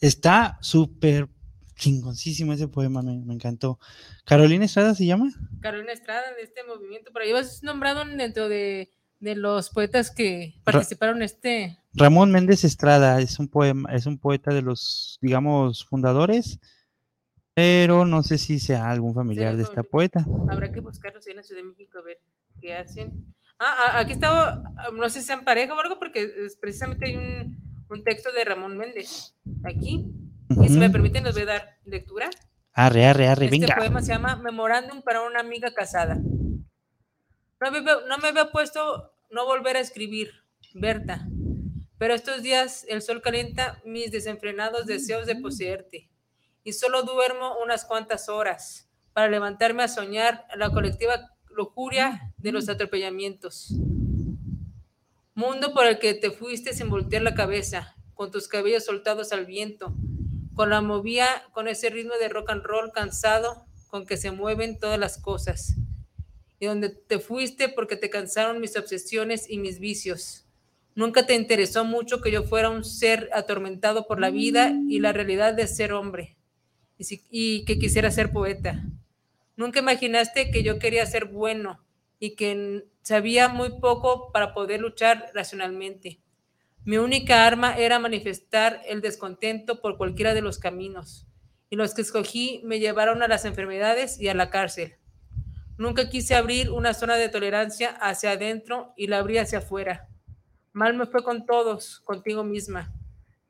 Speaker 2: Está súper chingoncísimo ese poema, me, encantó. ¿Carolina Estrada se llama?
Speaker 1: Carolina Estrada, de este movimiento, pero vas nombrado dentro de, los poetas que participaron en este.
Speaker 2: Ramón Méndez Estrada es un poema, es un poeta de los, digamos, fundadores, pero no sé si sea algún familiar de esta poeta.
Speaker 1: Habrá que buscarlos en la Ciudad de México a ver qué hacen. Ah, aquí estaba, no sé si sean pareja o algo, porque precisamente hay un un texto de Ramón Méndez, aquí. Y si me permiten, les voy a dar lectura.
Speaker 2: Arre, arre, arre,
Speaker 1: este poema se llama Memorándum para una amiga casada. No me, no me había puesto no volver a escribir, Berta, pero estos días el sol calienta mis desenfrenados deseos de poseerte y solo duermo unas cuantas horas para levantarme a soñar la colectiva lujuria de los atropellamientos. Mundo por el que te fuiste sin voltear la cabeza, con tus cabellos soltados al viento, con la movía, con ese ritmo de rock and roll cansado con que se mueven todas las cosas. Y donde te fuiste porque te cansaron mis obsesiones y mis vicios. Nunca te interesó mucho que yo fuera un ser atormentado por la vida y la realidad de ser hombre y, que quisiera ser poeta. Nunca imaginaste que yo quería ser bueno y que sabía muy poco para poder luchar racionalmente. Mi única arma era manifestar el descontento por cualquiera de los caminos, y los que escogí me llevaron a las enfermedades y a la cárcel. Nunca quise abrir una zona de tolerancia hacia adentro y la abrí hacia afuera. Mal me fue con todos, contigo misma.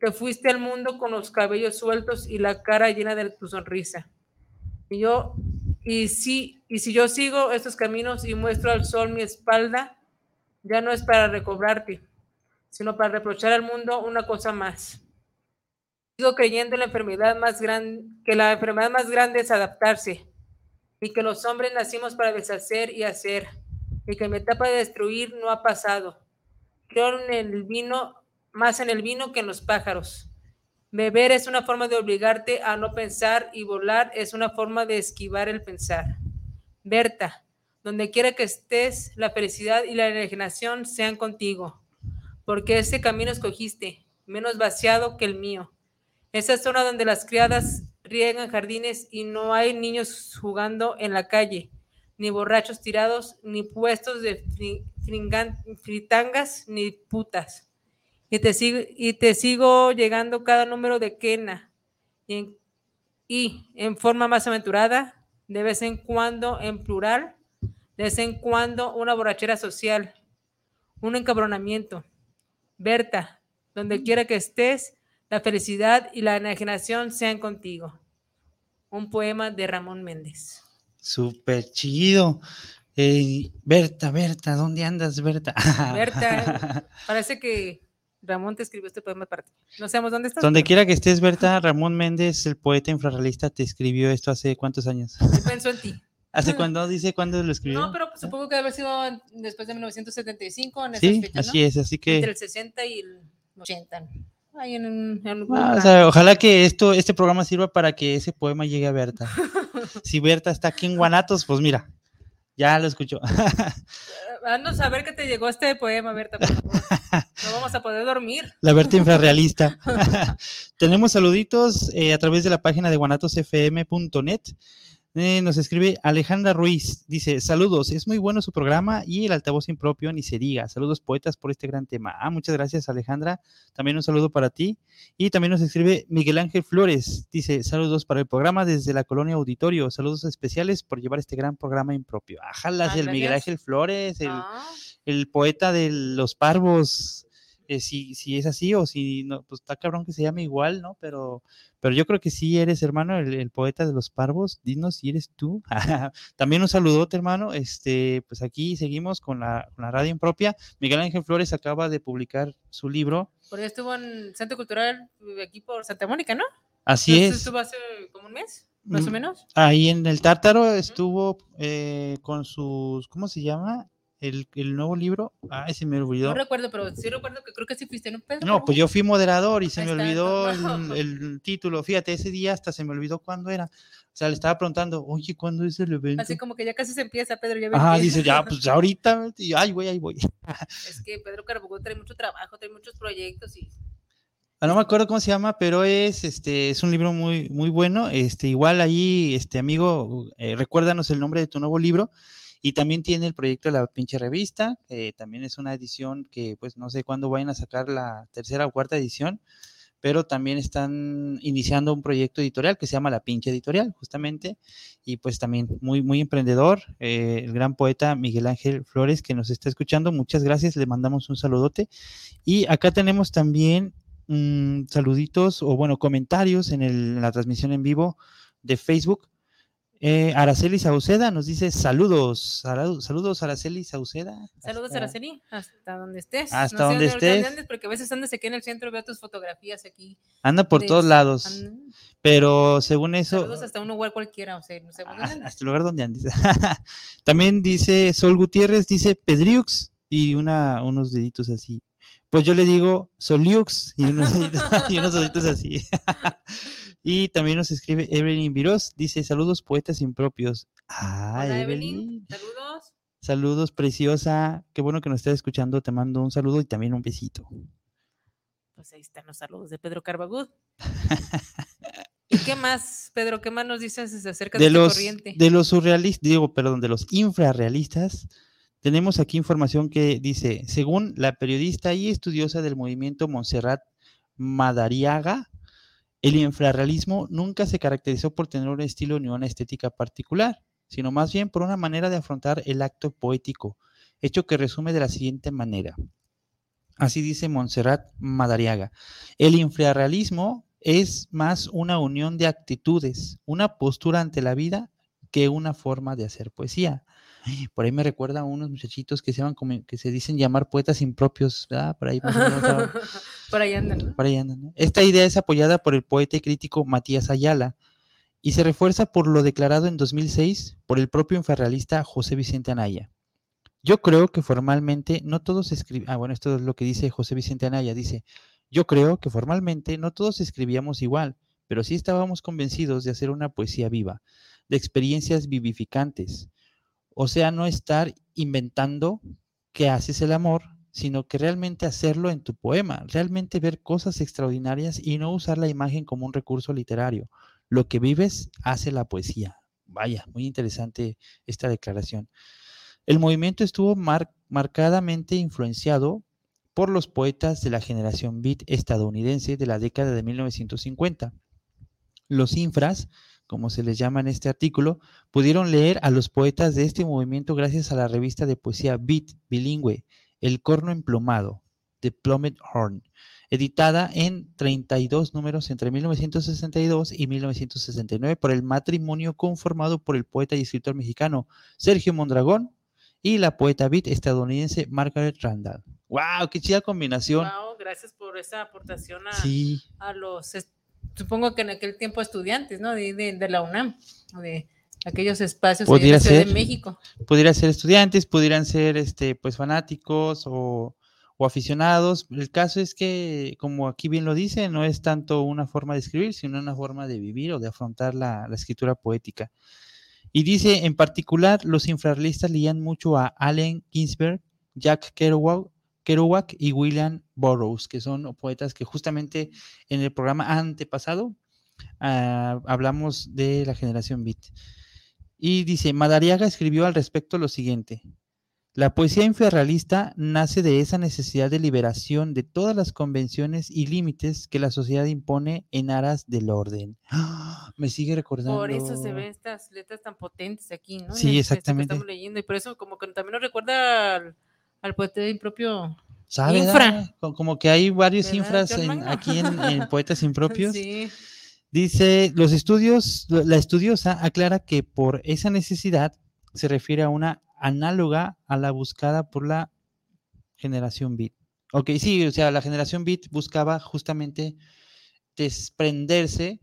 Speaker 1: Te fuiste al mundo con los cabellos sueltos y la cara llena de tu sonrisa. Y yo y si, y si yo sigo estos caminos y muestro al sol mi espalda, ya no es para recobrarte, sino para reprochar al mundo una cosa más. Sigo creyendo en la enfermedad más grande, que la enfermedad más grande es adaptarse, y que los hombres nacimos para deshacer y hacer, y que mi etapa de destruir no ha pasado. Creo en el vino, más en el vino que en los pájaros. Beber es una forma de obligarte a no pensar y volar es una forma de esquivar el pensar. Berta, donde quiera que estés, la felicidad y la imaginación sean contigo, porque ese camino escogiste, menos vaciado que el mío. Esa zona donde las criadas riegan jardines y no hay niños jugando en la calle, ni borrachos tirados, ni puestos de fritangas, ni putas y te sigo, y te sigo llegando cada número de quena y en, forma más aventurada, de vez en cuando en plural, de vez en cuando una borrachera social, un encabronamiento. Berta, donde quiera que estés, la felicidad y la imaginación sean contigo. Un poema de Ramón Méndez.
Speaker 2: Súper chido. Berta, Berta, ¿dónde andas, Berta?
Speaker 1: Berta, parece que Ramón te escribió este poema para ti. No sabemos dónde estás.
Speaker 2: Donde quiera que estés, Berta, Ramón Méndez, el poeta infrarrealista, te escribió esto hace cuántos años.
Speaker 1: pensó en ti.
Speaker 2: ¿Hace cuándo dice cuándo lo escribió?
Speaker 1: No, pero pues, supongo que debe haber sido después de 1975, en
Speaker 2: Sí,
Speaker 1: fechas,
Speaker 2: así
Speaker 1: ¿no?
Speaker 2: es, así
Speaker 1: Entre
Speaker 2: que
Speaker 1: el 60 y el 80. Ahí en, un- en algún
Speaker 2: ah, o sea, ojalá que esto, este programa sirva para que ese poema llegue a Berta. Si Berta está aquí en Guanatos, pues mira, ya lo escuchó.
Speaker 1: Haznos saber que te llegó este poema, Berta, por favor. No vamos a poder dormir.
Speaker 2: La Berta infrarrealista. Tenemos saluditos eh, a través de la página de guanatosfm.net. Eh, nos escribe Alejandra Ruiz, dice, saludos, es muy bueno su programa y el altavoz impropio, ni se diga. Saludos poetas por este gran tema. Ah, muchas gracias Alejandra. También un saludo para ti. Y también nos escribe Miguel Ángel Flores, dice, saludos para el programa desde la colonia auditorio. Saludos especiales por llevar este gran programa impropio. Ajalas,
Speaker 1: Ah,
Speaker 2: el Miguel. Ángel Flores, el,
Speaker 1: Ah,
Speaker 2: el poeta de los parvos, eh, si, si es así o si no, pues está cabrón que se llame igual, ¿no? Pero, pero yo creo que sí eres, hermano, el, el poeta de los parvos. Dinos si eres tú. También un saludote, hermano. Este, pues aquí seguimos con la, con la radio impropia. Miguel Ángel Flores acaba de publicar su libro.
Speaker 1: por ahí estuvo en el Centro Cultural aquí por Santa Mónica, ¿no?
Speaker 2: Así
Speaker 1: Entonces,
Speaker 2: es.
Speaker 1: Estuvo hace como un mes, más o
Speaker 2: Mm,
Speaker 1: menos.
Speaker 2: Ahí en el Tártaro estuvo eh, con sus, ¿cómo se llama? El, el nuevo libro. Ay, se me olvidó.
Speaker 1: No recuerdo, pero sí recuerdo que creo que sí fuiste, ¿no, Pedro?
Speaker 2: No, pues yo fui moderador y se me olvidó el, el título. Fíjate, ese día hasta se me olvidó cuándo era. O sea, le estaba preguntando, oye, ¿cuándo es el evento?
Speaker 1: Así como que ya casi se empieza, Pedro. Ya que-
Speaker 2: dice, ya, pues ahorita, y ay, güey, ahí voy.
Speaker 1: Es que Pedro Carbogó trae mucho trabajo, trae muchos proyectos y
Speaker 2: Ah, No me acuerdo cómo se llama, pero es, este, es un libro muy, muy bueno. Este, igual ahí, este amigo, eh, recuérdanos el nombre de tu nuevo libro. Y también tiene el proyecto de la pinche revista, que también es una edición que, pues, no sé cuándo vayan a sacar la tercera o cuarta edición, pero también están iniciando un proyecto editorial que se llama La Pinche Editorial, justamente, y pues también muy, muy emprendedor, eh, el gran poeta Miguel Ángel Flores que nos está escuchando, muchas gracias, le mandamos un saludote. Y acá tenemos también mm, saluditos o bueno, comentarios en, la transmisión en vivo de Facebook. Eh, Araceli Sauceda nos dice saludos, Salu- saludos Araceli Sauceda.
Speaker 1: saludos
Speaker 2: Hasta-
Speaker 1: Araceli, hasta donde estés.
Speaker 2: Hasta
Speaker 1: sé
Speaker 2: donde estés.
Speaker 1: andes, porque a veces andas aquí en el centro, veo tus fotografías aquí.
Speaker 2: Anda por
Speaker 1: de-
Speaker 2: todos lados,
Speaker 1: An-
Speaker 2: pero según eso,
Speaker 1: Saludos hasta un lugar cualquiera, o sea, no sé
Speaker 2: Ah, hasta el lugar donde andes. También dice Sol Gutiérrez, dice Pedriux y una, unos deditos así. Pues yo le digo Soliux y unos deditos, y unos deditos así. y también nos escribe Evelyn Viroz, dice saludos poetas impropios. Ah,
Speaker 1: Hola,
Speaker 2: Evelyn.
Speaker 1: Evelyn, saludos.
Speaker 2: Saludos, preciosa. Qué bueno que nos estés escuchando. Te mando un saludo y también un besito.
Speaker 1: Pues ahí están los saludos de Pedro Carbagud. ¿Y qué más, Pedro? ¿Qué más nos dices acerca de,
Speaker 2: de los,
Speaker 1: corriente?
Speaker 2: de los surrealistas, digo, perdón, de los infrarrealistas, tenemos aquí información que dice, según la periodista y estudiosa del movimiento Montserrat Madariaga, el infrarrealismo nunca se caracterizó por tener un estilo ni una estética particular, sino más bien por una manera de afrontar el acto poético, hecho que resume de la siguiente manera. Así dice Montserrat Madariaga. El infrarrealismo es más una unión de actitudes, una postura ante la vida que una forma de hacer poesía. Por ahí me recuerda a unos muchachitos que se, llaman como- que se dicen llamar poetas impropios, ¿verdad? Por ahí ah,
Speaker 1: Por ahí andan, ¿no?
Speaker 2: por ahí andan, ¿no? Esta idea es apoyada por el poeta y crítico Matías Ayala y se refuerza por lo declarado en 2006 por el propio infrarrealista José Vicente Anaya. Yo creo que formalmente no todos escribían, ah, bueno, esto es lo que dice José Vicente Anaya, dice, yo creo que formalmente no todos escribíamos igual, pero sí estábamos convencidos de hacer una poesía viva, de experiencias vivificantes. O sea, no estar inventando que haces el amor, sino que realmente hacerlo en tu poema, realmente ver cosas extraordinarias y no usar la imagen como un recurso literario. Lo que vives hace la poesía. Vaya, muy interesante esta declaración. El movimiento estuvo mar- marcadamente influenciado por los poetas de la generación beat estadounidense de la década de 1950. Los infras, como se les llama en este artículo, pudieron leer a los poetas de este movimiento gracias a la revista de poesía beat bilingüe, El Corno Emplumado, de Plummet Horn, editada en 32 números entre 1962 y 1969 por el matrimonio conformado por el poeta y escritor mexicano Sergio Mondragón y la poeta beat estadounidense Margaret Randall. ¡Wow! ¡Qué chida combinación!
Speaker 1: Wow, gracias por esa aportación a,
Speaker 2: Sí,
Speaker 1: a los, supongo que en aquel tiempo estudiantes, ¿no? De, de- de la UNAM. De, aquellos espacios
Speaker 2: Pudiera
Speaker 1: Ciudad
Speaker 2: ser.
Speaker 1: de México.
Speaker 2: Pudieran ser estudiantes, pudieran ser este, pues fanáticos o, o aficionados. El caso es que, como aquí bien lo dice, no es tanto una forma de escribir, sino una forma de vivir o de afrontar la, la escritura poética. Y dice, en particular, los infrarrealistas leían mucho a Allen Ginsberg, Jack Kerouac, Kerouac y William Burroughs, que son poetas que justamente en el programa antepasado ah, hablamos de la generación beat. Y dice, Madariaga escribió al respecto lo siguiente. La poesía infrarrealista nace de esa necesidad de liberación de todas las convenciones y límites que la sociedad impone en aras del orden. ¡Ah! Me sigue recordando.
Speaker 1: Por eso se ven estas letras tan potentes aquí, ¿no?
Speaker 2: Sí, exactamente.
Speaker 1: estamos leyendo y por eso como que también nos recuerda al, al poeta impropio.
Speaker 2: ¿Sabe,
Speaker 1: Infra.
Speaker 2: da? Co- Como que hay varios
Speaker 1: ¿Verdad,
Speaker 2: infras en- aquí en, en Poetas Impropios.
Speaker 1: Sí.
Speaker 2: Dice, los estudios, la estudiosa aclara que por esa necesidad se refiere a una análoga a la buscada por la generación beat. Ok, sí, o sea, la generación beat buscaba justamente desprenderse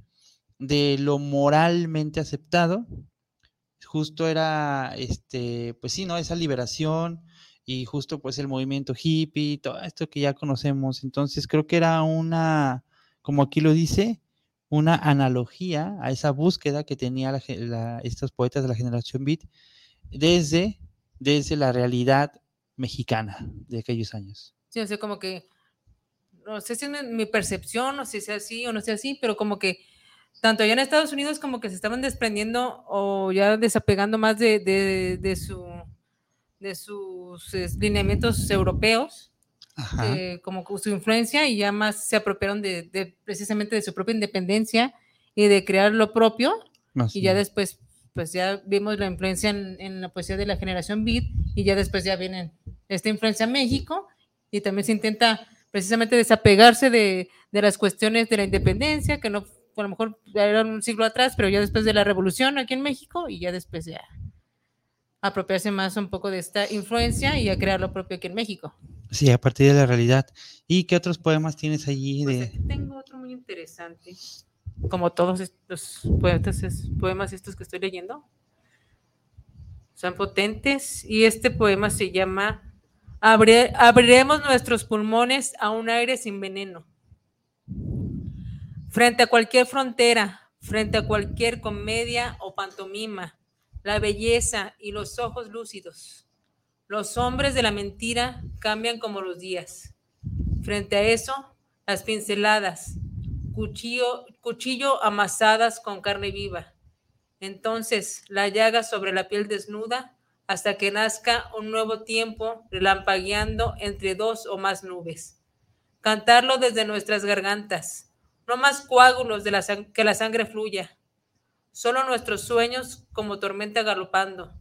Speaker 2: de lo moralmente aceptado. Justo era, este, pues sí, ¿no? Esa liberación y justo pues el movimiento hippie, todo esto que ya conocemos. Entonces creo que era una, como aquí lo dice, una analogía a esa búsqueda que tenía la ge- la- estos poetas de la generación beat desde, desde la realidad mexicana de aquellos años.
Speaker 1: Sí, o sea, como que, no sé si es mi percepción, no sé si sea así o no sea así, pero como que tanto allá en Estados Unidos como que se estaban desprendiendo o ya desapegando más de, de, de su, de sus lineamientos europeos, eh, como su influencia y ya más se apropiaron de, de precisamente de su propia independencia y de crear lo propio. Y ya después pues ya vimos la influencia en, en la poesía de la generación beat y ya después ya viene esta influencia en México y también se intenta precisamente desapegarse de, de las cuestiones de la independencia, que no, a lo mejor ya era un siglo atrás, pero ya después de la revolución aquí en México y ya después ya apropiarse más un poco de esta influencia y a crear lo propio aquí en México.
Speaker 2: Sí, a partir de la realidad. ¿Y qué otros poemas tienes allí
Speaker 1: Pues
Speaker 2: de...
Speaker 1: aquí tengo otro muy interesante, como todos estos poetas, poemas estos que estoy leyendo. Son potentes y este poema se llama Abre- Abriremos nuestros pulmones a un aire sin veneno. Frente a cualquier frontera, frente a cualquier comedia o pantomima, la belleza y los ojos lúcidos. Los hombres de la mentira cambian como los días. Frente a eso, las pinceladas, cuchillo, cuchillo amasadas con carne viva. Entonces, la llaga sobre la piel desnuda hasta que nazca un nuevo tiempo relampagueando entre dos o más nubes. Cantarlo desde nuestras gargantas, no más coágulos de la que la sangre fluya, solo nuestros sueños como tormenta galopando.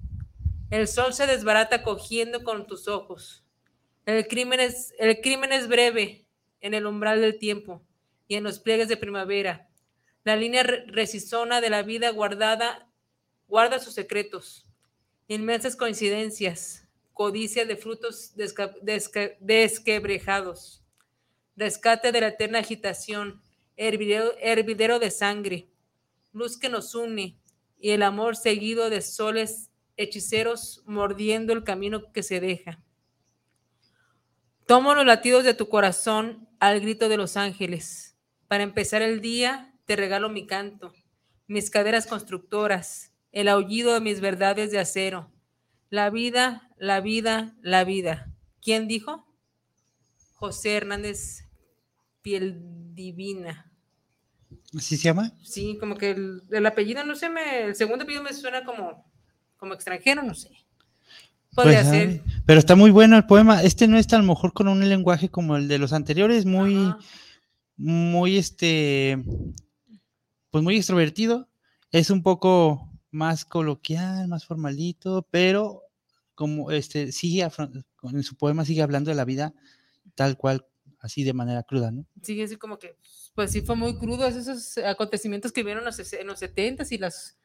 Speaker 1: El sol se desbarata cogiendo con tus ojos. El crimen es, breve en el umbral del tiempo y en los pliegues de primavera. La línea re- resisona de la vida guardada guarda sus secretos, inmensas coincidencias, codicia de frutos desquebrejados, rescate de la eterna agitación, hervidero de sangre, luz que nos une y el amor seguido de soles hechiceros mordiendo el camino que se deja. Tomo los latidos de tu corazón al grito de los ángeles. Para empezar el día, te regalo mi canto, mis caderas constructoras, el aullido de mis verdades de acero. La vida, la vida, la vida. ¿Quién dijo? José Hernández Piel Divina.
Speaker 2: ¿Así se llama?
Speaker 1: Sí, como que el, el apellido, no sé, me, el segundo apellido me suena como, como extranjero, no sé. Podría
Speaker 2: Pues,
Speaker 1: ser.
Speaker 2: ay, Pero está muy bueno el poema. Este no está a lo mejor con un lenguaje como el de los anteriores, muy,
Speaker 1: Ajá.
Speaker 2: muy este, pues muy extrovertido. Es un poco más coloquial, más formalito, pero como este sigue en su poema sigue hablando de la vida tal cual, así de manera cruda, ¿no?
Speaker 1: Sí, así como que, pues sí fue muy crudo esos acontecimientos que vieron en los, ses- en los 70s y las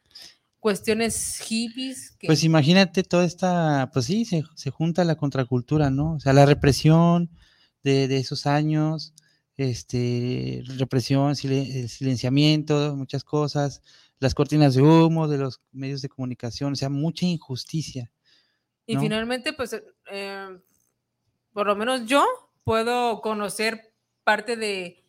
Speaker 1: cuestiones hippies. Que,
Speaker 2: Pues imagínate toda esta, pues sí, se, se junta la contracultura, ¿no? O sea, la represión de, de esos años, este, represión, silen- silenciamiento, muchas cosas, las cortinas de humo de los medios de comunicación, o sea, mucha injusticia.
Speaker 1: Y
Speaker 2: ¿no?
Speaker 1: finalmente, pues, eh, por lo menos yo puedo conocer parte de,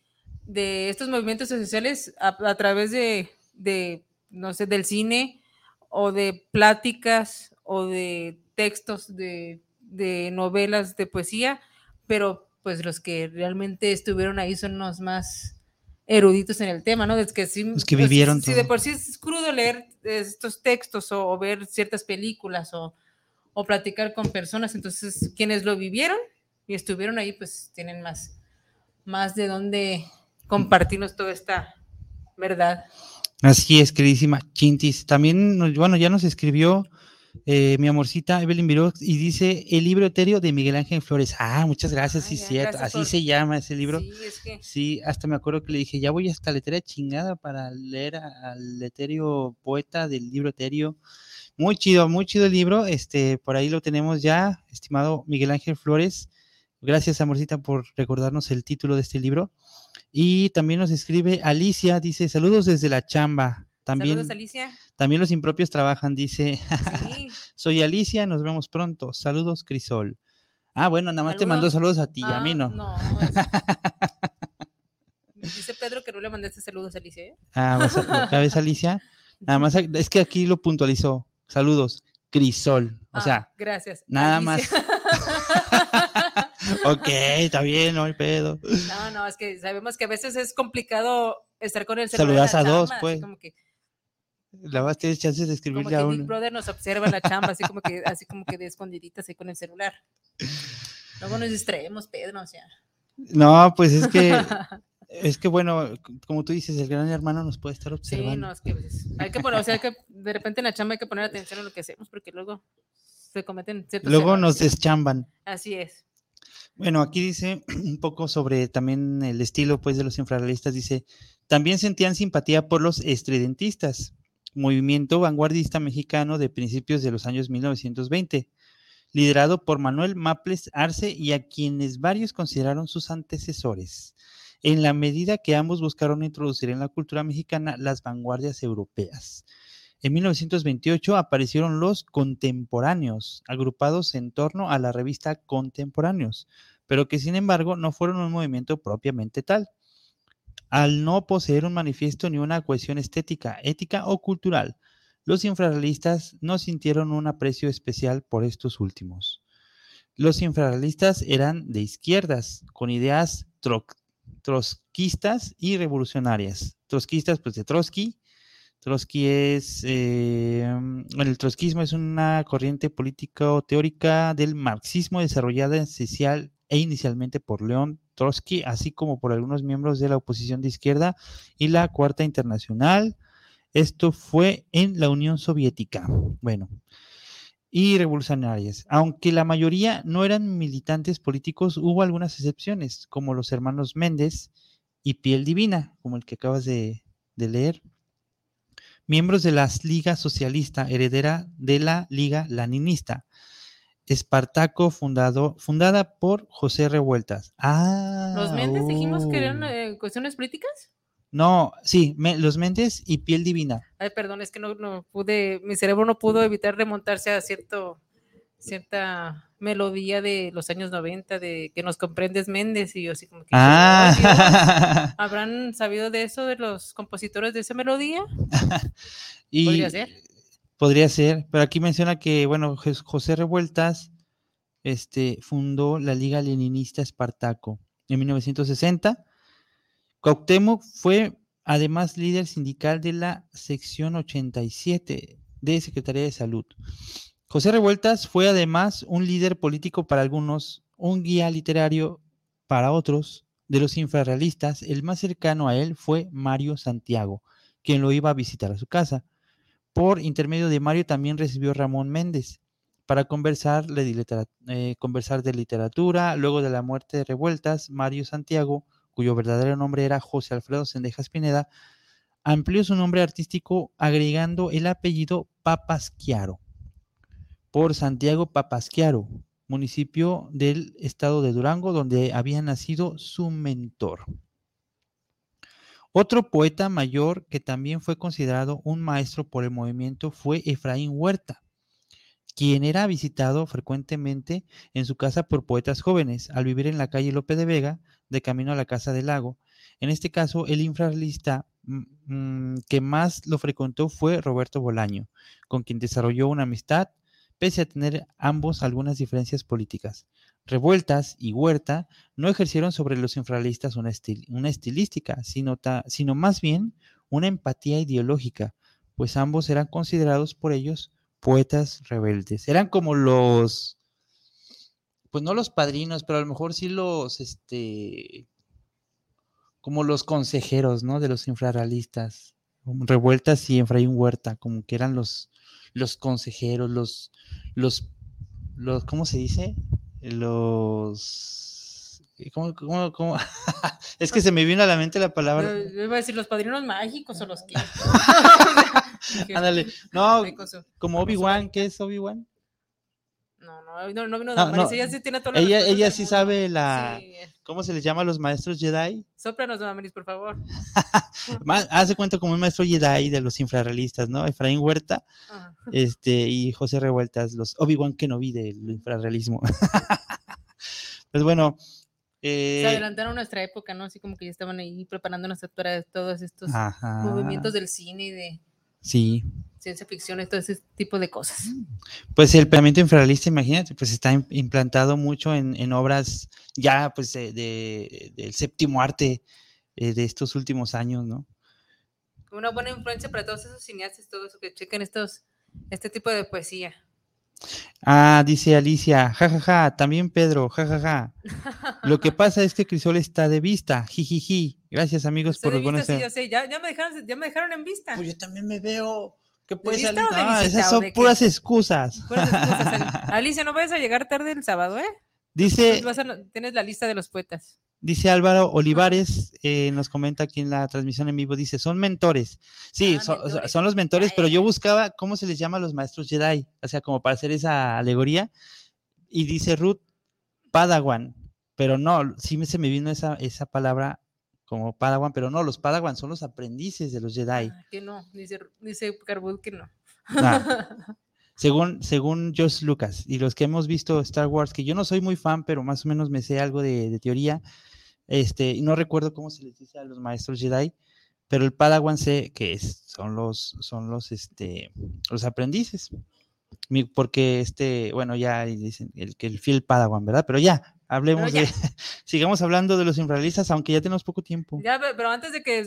Speaker 1: de estos movimientos sociales a, a través de, de, no sé, del cine o de pláticas o de textos de, de novelas de poesía, pero pues los que realmente estuvieron ahí son los más eruditos en el tema, ¿no? Es que sí,
Speaker 2: Los que
Speaker 1: pues,
Speaker 2: vivieron
Speaker 1: Si de por sí es crudo leer estos textos o, o ver ciertas películas o, o platicar con personas, entonces quienes lo vivieron y estuvieron ahí, pues tienen más, más de dónde compartirnos toda esta verdad.
Speaker 2: Así es, queridísima Chintis. También, bueno, ya nos escribió eh, mi amorcita Evelyn Virox y dice el libro etéreo de Miguel Ángel Flores. Ah, muchas gracias, sí,
Speaker 1: Ah, ya,
Speaker 2: cierto.
Speaker 1: gracias
Speaker 2: Así
Speaker 1: por-
Speaker 2: se llama ese libro.
Speaker 1: Sí, es que
Speaker 2: Sí, hasta me acuerdo que le dije, ya voy hasta la etéreo chingada para leer al etéreo poeta del libro etéreo. Muy chido, muy chido el libro. Este, por ahí lo tenemos ya, estimado Miguel Ángel Flores. Gracias, amorcita, por recordarnos el título de este libro. Y también nos escribe Alicia, dice, saludos desde la chamba. También,
Speaker 1: saludos Alicia.
Speaker 2: también los impropios trabajan, dice,
Speaker 1: Sí.
Speaker 2: soy Alicia, nos vemos pronto. Saludos, Crisol. Ah, bueno, nada más te mandó
Speaker 1: Saludos.
Speaker 2: a ti, a mí
Speaker 1: Ah,
Speaker 2: no.
Speaker 1: No. es- Dice Pedro que no le mandaste saludos a Alicia. ¿eh?
Speaker 2: Ah, vas a- ¿ya ves, Alicia? Nada más, es que aquí lo puntualizó. Saludos, Crisol. O
Speaker 1: Ah,
Speaker 2: sea,
Speaker 1: gracias.
Speaker 2: nada
Speaker 1: Alicia.
Speaker 2: Ok, está bien, no hay pedo.
Speaker 1: No, no, es que sabemos que a veces es complicado estar con el celular.
Speaker 2: Saludas a dos,
Speaker 1: chamba,
Speaker 2: pues.
Speaker 1: Como que,
Speaker 2: La más tienes chances de
Speaker 1: como
Speaker 2: escribirle
Speaker 1: que
Speaker 2: a
Speaker 1: Big
Speaker 2: uno.
Speaker 1: Brother nos observa en la chamba, así como que, así como que de escondiditas ahí con el celular. Luego nos distraemos, Pedro, o sea.
Speaker 2: No, pues es que, es que bueno, como tú dices, el gran hermano nos puede estar
Speaker 1: Sí,
Speaker 2: observando.
Speaker 1: no, es que pues, hay que poner, o sea, hay que de repente en la chamba hay que poner atención a lo que hacemos porque luego se cometen ciertos
Speaker 2: Luego nos
Speaker 1: errores.
Speaker 2: deschamban.
Speaker 1: Así es.
Speaker 2: Bueno, aquí dice un poco sobre también el estilo pues de los infrarrealistas. Dice, también sentían simpatía por los estridentistas, movimiento vanguardista mexicano de principios de los años 1920, liderado por Manuel Maples Arce y a quienes varios consideraron sus antecesores, en la medida que ambos buscaron introducir en la cultura mexicana las vanguardias europeas. En 1928 aparecieron los contemporáneos, agrupados en torno a la revista Contemporáneos, pero que sin embargo no fueron un movimiento propiamente tal. Al no poseer un manifiesto ni una cohesión estética, ética o cultural, los infrarrealistas no sintieron un aprecio especial por estos últimos. Los infrarrealistas eran de izquierdas, con ideas tro- trotskistas y revolucionarias. Trotskistas, pues de Trotsky, Trotsky es, eh, el trotskismo es una corriente política o teórica del marxismo desarrollada esencial e inicialmente por León Trotsky, así como por algunos miembros de la oposición de izquierda y la Cuarta Internacional. Esto fue en la Unión Soviética. Bueno, y revolucionarias. Aunque la mayoría no eran militantes políticos, hubo algunas excepciones, como los hermanos Méndez y Piel Divina, como el que acabas de, de leer miembros de la Liga Socialista, heredera de la Liga Laninista. Espartaco, fundado, fundada por José Revueltas. Ah,
Speaker 1: ¿Los Méndez dijimos que eran
Speaker 2: oh.
Speaker 1: eh, cuestiones políticas?
Speaker 2: No, sí, me- los Méndez y Piel Divina.
Speaker 1: Ay, perdón, es que no, no pude, mi cerebro no pudo evitar remontarse a cierto, cierta melodía de los años 90 de que nos comprendes Méndez y yo así como que...
Speaker 2: Ah,
Speaker 1: ¿Habrán sabido de eso de los compositores de esa melodía?
Speaker 2: y
Speaker 1: Podría ser.
Speaker 2: Podría ser, pero aquí menciona que, bueno, José Revueltas este, fundó la Liga Leninista Espartaco en 1960. Cuauhtémoc fue además líder sindical de la sección 87 de Secretaría de Salud. José Revueltas fue además un líder político para algunos, un guía literario para otros. De los infrarrealistas, el más cercano a él fue Mario Santiago, quien lo iba a visitar a su casa. Por intermedio de Mario también recibió Ramón Méndez para conversar, de eh, literatura. Luego de la muerte de Revueltas, Mario Santiago, cuyo verdadero nombre era José Alfredo Sendejas Pineda, amplió su nombre artístico agregando el apellido Papasquiaro por Santiago Papasquiaro, municipio del estado de Durango, donde había nacido su mentor. Otro poeta mayor que también fue considerado un maestro por el movimiento fue Efraín Huerta, quien era visitado frecuentemente en su casa por poetas jóvenes al vivir en la calle Lope de Vega, de camino a la Casa del Lago. En este caso, el infrarrealista mm, mm, que más lo frecuentó fue Roberto Bolaño, con quien desarrolló una amistad, pese a tener ambos algunas diferencias políticas. Revueltas y Huerta no ejercieron sobre los infrarrealistas una, una estilística, sino, sino más bien una empatía ideológica, pues ambos eran considerados por ellos poetas rebeldes. Eran como los, pues no los padrinos, pero a lo mejor sí los, este, como los consejeros, ¿no? De los infrarrealistas. Revueltas y Efraín Huerta, como que eran los, los consejeros, los, los, los, ¿cómo se dice? Los, ¿cómo, cómo, cómo? es que se me vino a la mente la palabra.
Speaker 1: Yo iba a decir los padrinos mágicos o los que.
Speaker 2: Ándale, no, como Obi-Wan, ¿qué es Obi-Wan?
Speaker 1: No, no, no, no no, ella sí tiene toda
Speaker 2: la Ella, ella sí sabe la. ¿Cómo se les llama a los maestros Jedi?
Speaker 1: Sópranos, Damaris, por favor.
Speaker 2: Hace cuenta como un maestro Jedi de los infrarrealistas, ¿no? Efraín Huerta este, y José Revueltas, los Obi-Wan Kenobi del infrarrealismo. pues bueno.
Speaker 1: Eh, se adelantaron a nuestra época, ¿no? Así como que ya estaban ahí preparándonos para todos estos movimientos del cine y de
Speaker 2: Sí.
Speaker 1: Ciencia ficción y todo ese tipo de cosas.
Speaker 2: Pues el pensamiento infrarrealista, imagínate, pues está implantado mucho en, obras ya pues de, del séptimo arte eh, de estos últimos años, ¿no?
Speaker 1: Una buena influencia para todos esos cineastas, todo eso que chequen estos, este tipo de poesía.
Speaker 2: Ah, dice Alicia, jajaja, ja, ja, también Pedro, jajaja. Ja, Lo que pasa es que Crisol está de vista, jijiji. Gracias amigos por los buenos.
Speaker 1: Sí, yo sé. Ya, ya, me dejaron, ya me dejaron en vista.
Speaker 2: Pues yo también me veo. ¿Qué puede ser? Ah, esas son puras excusas. puras
Speaker 1: excusas. Alicia, no vayas a llegar tarde el sábado, ¿eh?
Speaker 2: Dice.
Speaker 1: tienes la lista de los poetas.
Speaker 2: Dice Álvaro Olivares, eh, nos comenta aquí en la transmisión en vivo, dice, son mentores. Sí, ah, son, los mentores, pero yo buscaba cómo se les llama a los maestros Jedi, o sea, como para hacer esa alegoría. Y dice Ruth, Padawan, pero no, sí me, se me vino esa, esa palabra como Padawan, pero no, los Padawan son los aprendices de los Jedi.
Speaker 1: Ah, que no, dice, dice que no.
Speaker 2: según, según Josh Lucas y los que hemos visto Star Wars, que yo no soy muy fan, pero más o menos me sé algo de, de teoría, este, no recuerdo cómo se les dice a los maestros Jedi, pero el Padawan sé que es, son los, son los, este, los aprendices. Porque este, bueno, ya dicen el que el fiel Padawan, ¿verdad? Pero ya, hablemos de, sigamos hablando de los infrarrealistas, aunque ya tenemos poco tiempo.
Speaker 1: Ya, pero antes de que,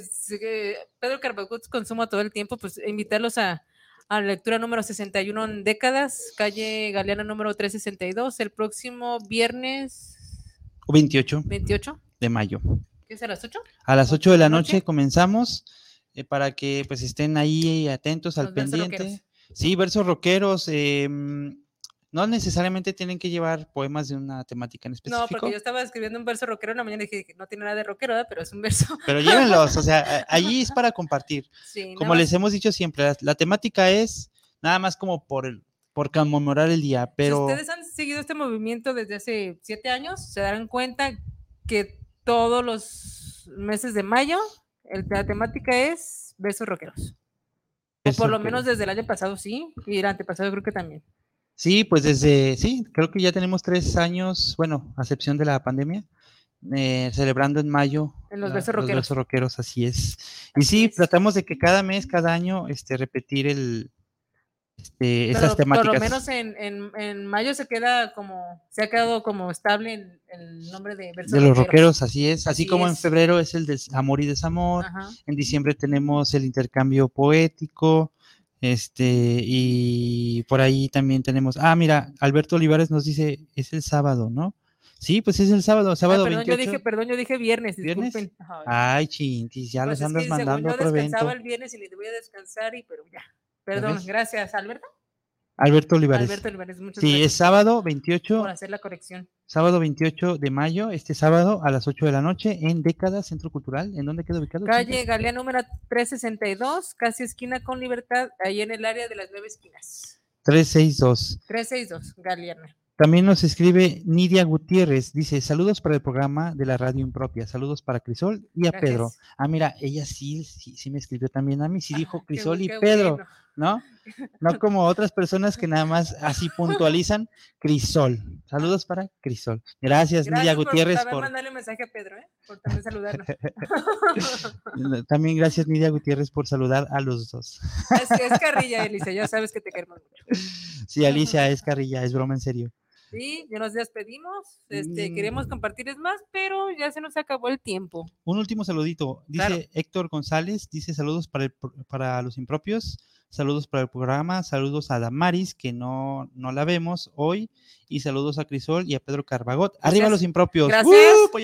Speaker 1: Pedro Carbacut consuma todo el tiempo, pues invitarlos a, a la lectura número 61 en décadas, calle Galeana número 362, el próximo viernes.
Speaker 2: 28.
Speaker 1: 28
Speaker 2: de mayo.
Speaker 1: ¿Qué es a las 8?
Speaker 2: A las 8 de la noche, comenzamos eh, para que pues estén ahí atentos al pendiente. Sí, versos rockeros. Em, no necesariamente tienen que llevar poemas de una temática en específico. No,
Speaker 1: porque yo estaba escribiendo un verso rockero una mañana y dije que no tiene nada de rockero, pero es un verso.
Speaker 2: Pero llévenlos, o sea, allí es para compartir. como les hemos dicho siempre, la, temática es nada más como por el, por conmemorar el día, pero...
Speaker 1: Si ustedes han seguido este movimiento desde hace siete años, se darán cuenta que todos los meses de mayo, la temática es besos rockeros. Por lo menos desde el año pasado sí, y el antepasado creo que también.
Speaker 2: Sí, pues desde, sí, creo que ya tenemos tres años, bueno, a excepción de la pandemia, eh, celebrando en mayo.
Speaker 1: En los besos rockeros.
Speaker 2: Los rockeros, así es. Y sí, tratamos de que cada mes, cada año, este, repetir el, este, esas temáticas.
Speaker 1: Por lo menos en, en, mayo se queda como, se ha quedado como estable el, nombre de
Speaker 2: De los rockeros, así es. Así, como en febrero es el de amor y desamor. En diciembre tenemos el intercambio poético. Este, y por ahí también tenemos, ah, mira, Alberto Olivares nos dice, es el sábado, ¿no? Sí, pues es el sábado, sábado
Speaker 1: perdón, Yo dije, perdón, yo dije viernes,
Speaker 2: ¿Viernes? Ay, chintis, ya pues los andas mandando otro evento.
Speaker 1: Yo el viernes y le voy a descansar, y pero ya. Perdón, gracias, Alberto.
Speaker 2: Alberto Olivares.
Speaker 1: Alberto Olivares, muchas
Speaker 2: sí, es sábado 28.
Speaker 1: Por hacer la corrección.
Speaker 2: Sábado 28 de mayo, este sábado a las 8 de la noche en Década Centro Cultural. ¿En dónde queda ubicado?
Speaker 1: Calle Galea número 362, casi esquina con Libertad, ahí en el área de las nueve esquinas.
Speaker 2: 362.
Speaker 1: 362, Galeana.
Speaker 2: También nos escribe Nidia Gutiérrez, dice, saludos para el programa de la radio impropia, saludos para Crisol y a Pedro.
Speaker 1: Gracias.
Speaker 2: Ah, mira, ella sí, sí, sí me escribió también a mí, sí dijo
Speaker 1: Qué
Speaker 2: Crisol y Pedro,
Speaker 1: bueno.
Speaker 2: ¿No? No como otras personas que nada más así puntualizan Crisol. Saludos para Crisol. Gracias, Nidia
Speaker 1: Gracias por
Speaker 2: Gutiérrez
Speaker 1: también
Speaker 2: por,
Speaker 1: mandarle un mensaje a Pedro, ¿eh? Por también saludarlo.
Speaker 2: también gracias Nidia Gutiérrez por saludar a los dos.
Speaker 1: es, es carrilla, Elisa, ya sabes que te queremos mucho.
Speaker 2: Sí, Alicia es carrilla, es broma en serio.
Speaker 1: Sí, ya nos despedimos. Este,
Speaker 2: Mm.
Speaker 1: queremos compartirles más, pero ya se nos acabó el tiempo.
Speaker 2: Un último saludito. Dice
Speaker 1: Claro.
Speaker 2: Héctor González, dice saludos para, el para los impropios, saludos para el programa, saludos a Damaris, que no, no la vemos hoy, y saludos a Crisol y a Pedro Carbagot. Arriba los impropios.
Speaker 1: Gracias.
Speaker 2: ¡Uh!
Speaker 1: Sí,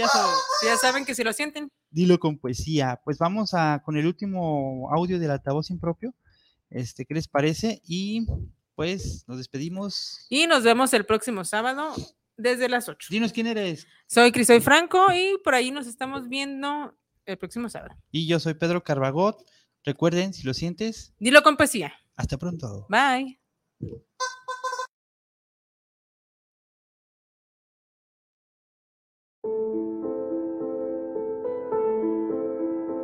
Speaker 1: Ya saben que si lo sienten,
Speaker 2: Dilo con poesía. Pues vamos a con el último audio del altavoz impropio. Este, ¿qué les parece? Y pues nos despedimos.
Speaker 1: y nos vemos el próximo sábado desde las 8.
Speaker 2: Dinos quién eres.
Speaker 1: Soy Crisoy Franco y por ahí nos estamos viendo el próximo sábado.
Speaker 2: Y yo soy Pedro Carbagot. Recuerden, si lo sientes,
Speaker 1: Dilo con poesía.
Speaker 2: hasta pronto.
Speaker 1: Bye.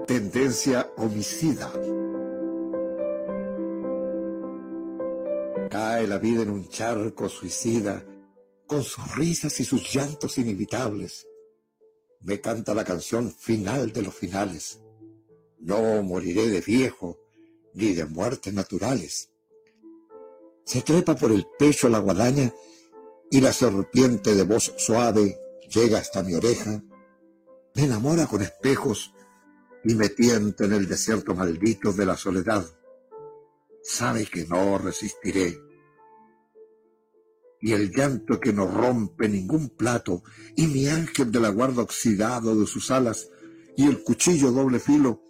Speaker 3: tendencia homicida. Cae la vida en un charco suicida, con sus risas y sus llantos inevitables. Me canta la canción final de los finales. No moriré de viejo, ni de muertes naturales. Se trepa por el pecho la guadaña y la serpiente de voz suave llega hasta mi oreja. Me enamora con espejos y me tienta en el desierto maldito de la soledad. Sabe que no resistiré. Y el llanto que no rompe ningún plato, y mi ángel de la guarda oxidado de sus alas, y el cuchillo doble filo,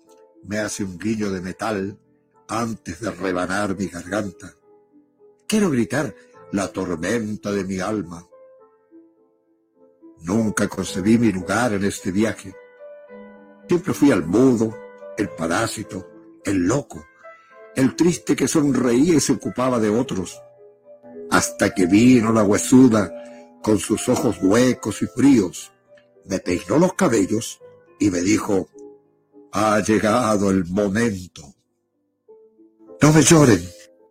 Speaker 3: me hace un guiño de metal antes de rebanar mi garganta. Quiero gritar la tormenta de mi alma. Nunca concebí mi lugar en este viaje. Siempre fui el mudo, el parásito, el loco, el triste que sonreía y se ocupaba de otros, hasta que vino la huesuda con sus ojos huecos y fríos, me peinó los cabellos y me dijo, ha llegado el momento. No me lloren,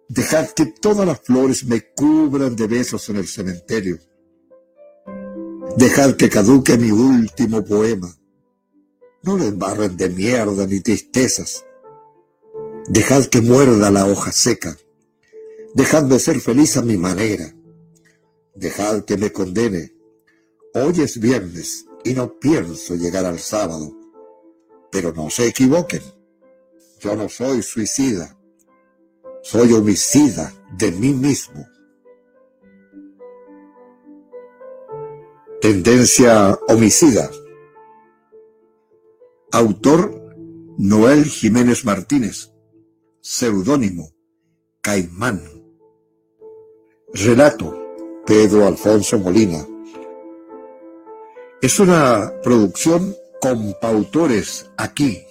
Speaker 3: dejad que todas las flores me cubran de besos en el cementerio. Dejad que caduque mi último poema. No lo embarren de mierda ni tristezas. Dejad que muerda la hoja seca. Dejadme ser feliz a mi manera. Dejad que me condene. Hoy es viernes y no pienso llegar al sábado. Pero no se equivoquen. Yo no soy suicida. Soy homicida de mí mismo. Tendencia homicida. Autor Noel Jiménez Martínez. Seudónimo Caimán. Relato Pedro Alfonso Molina. Es una producción con pautores aquí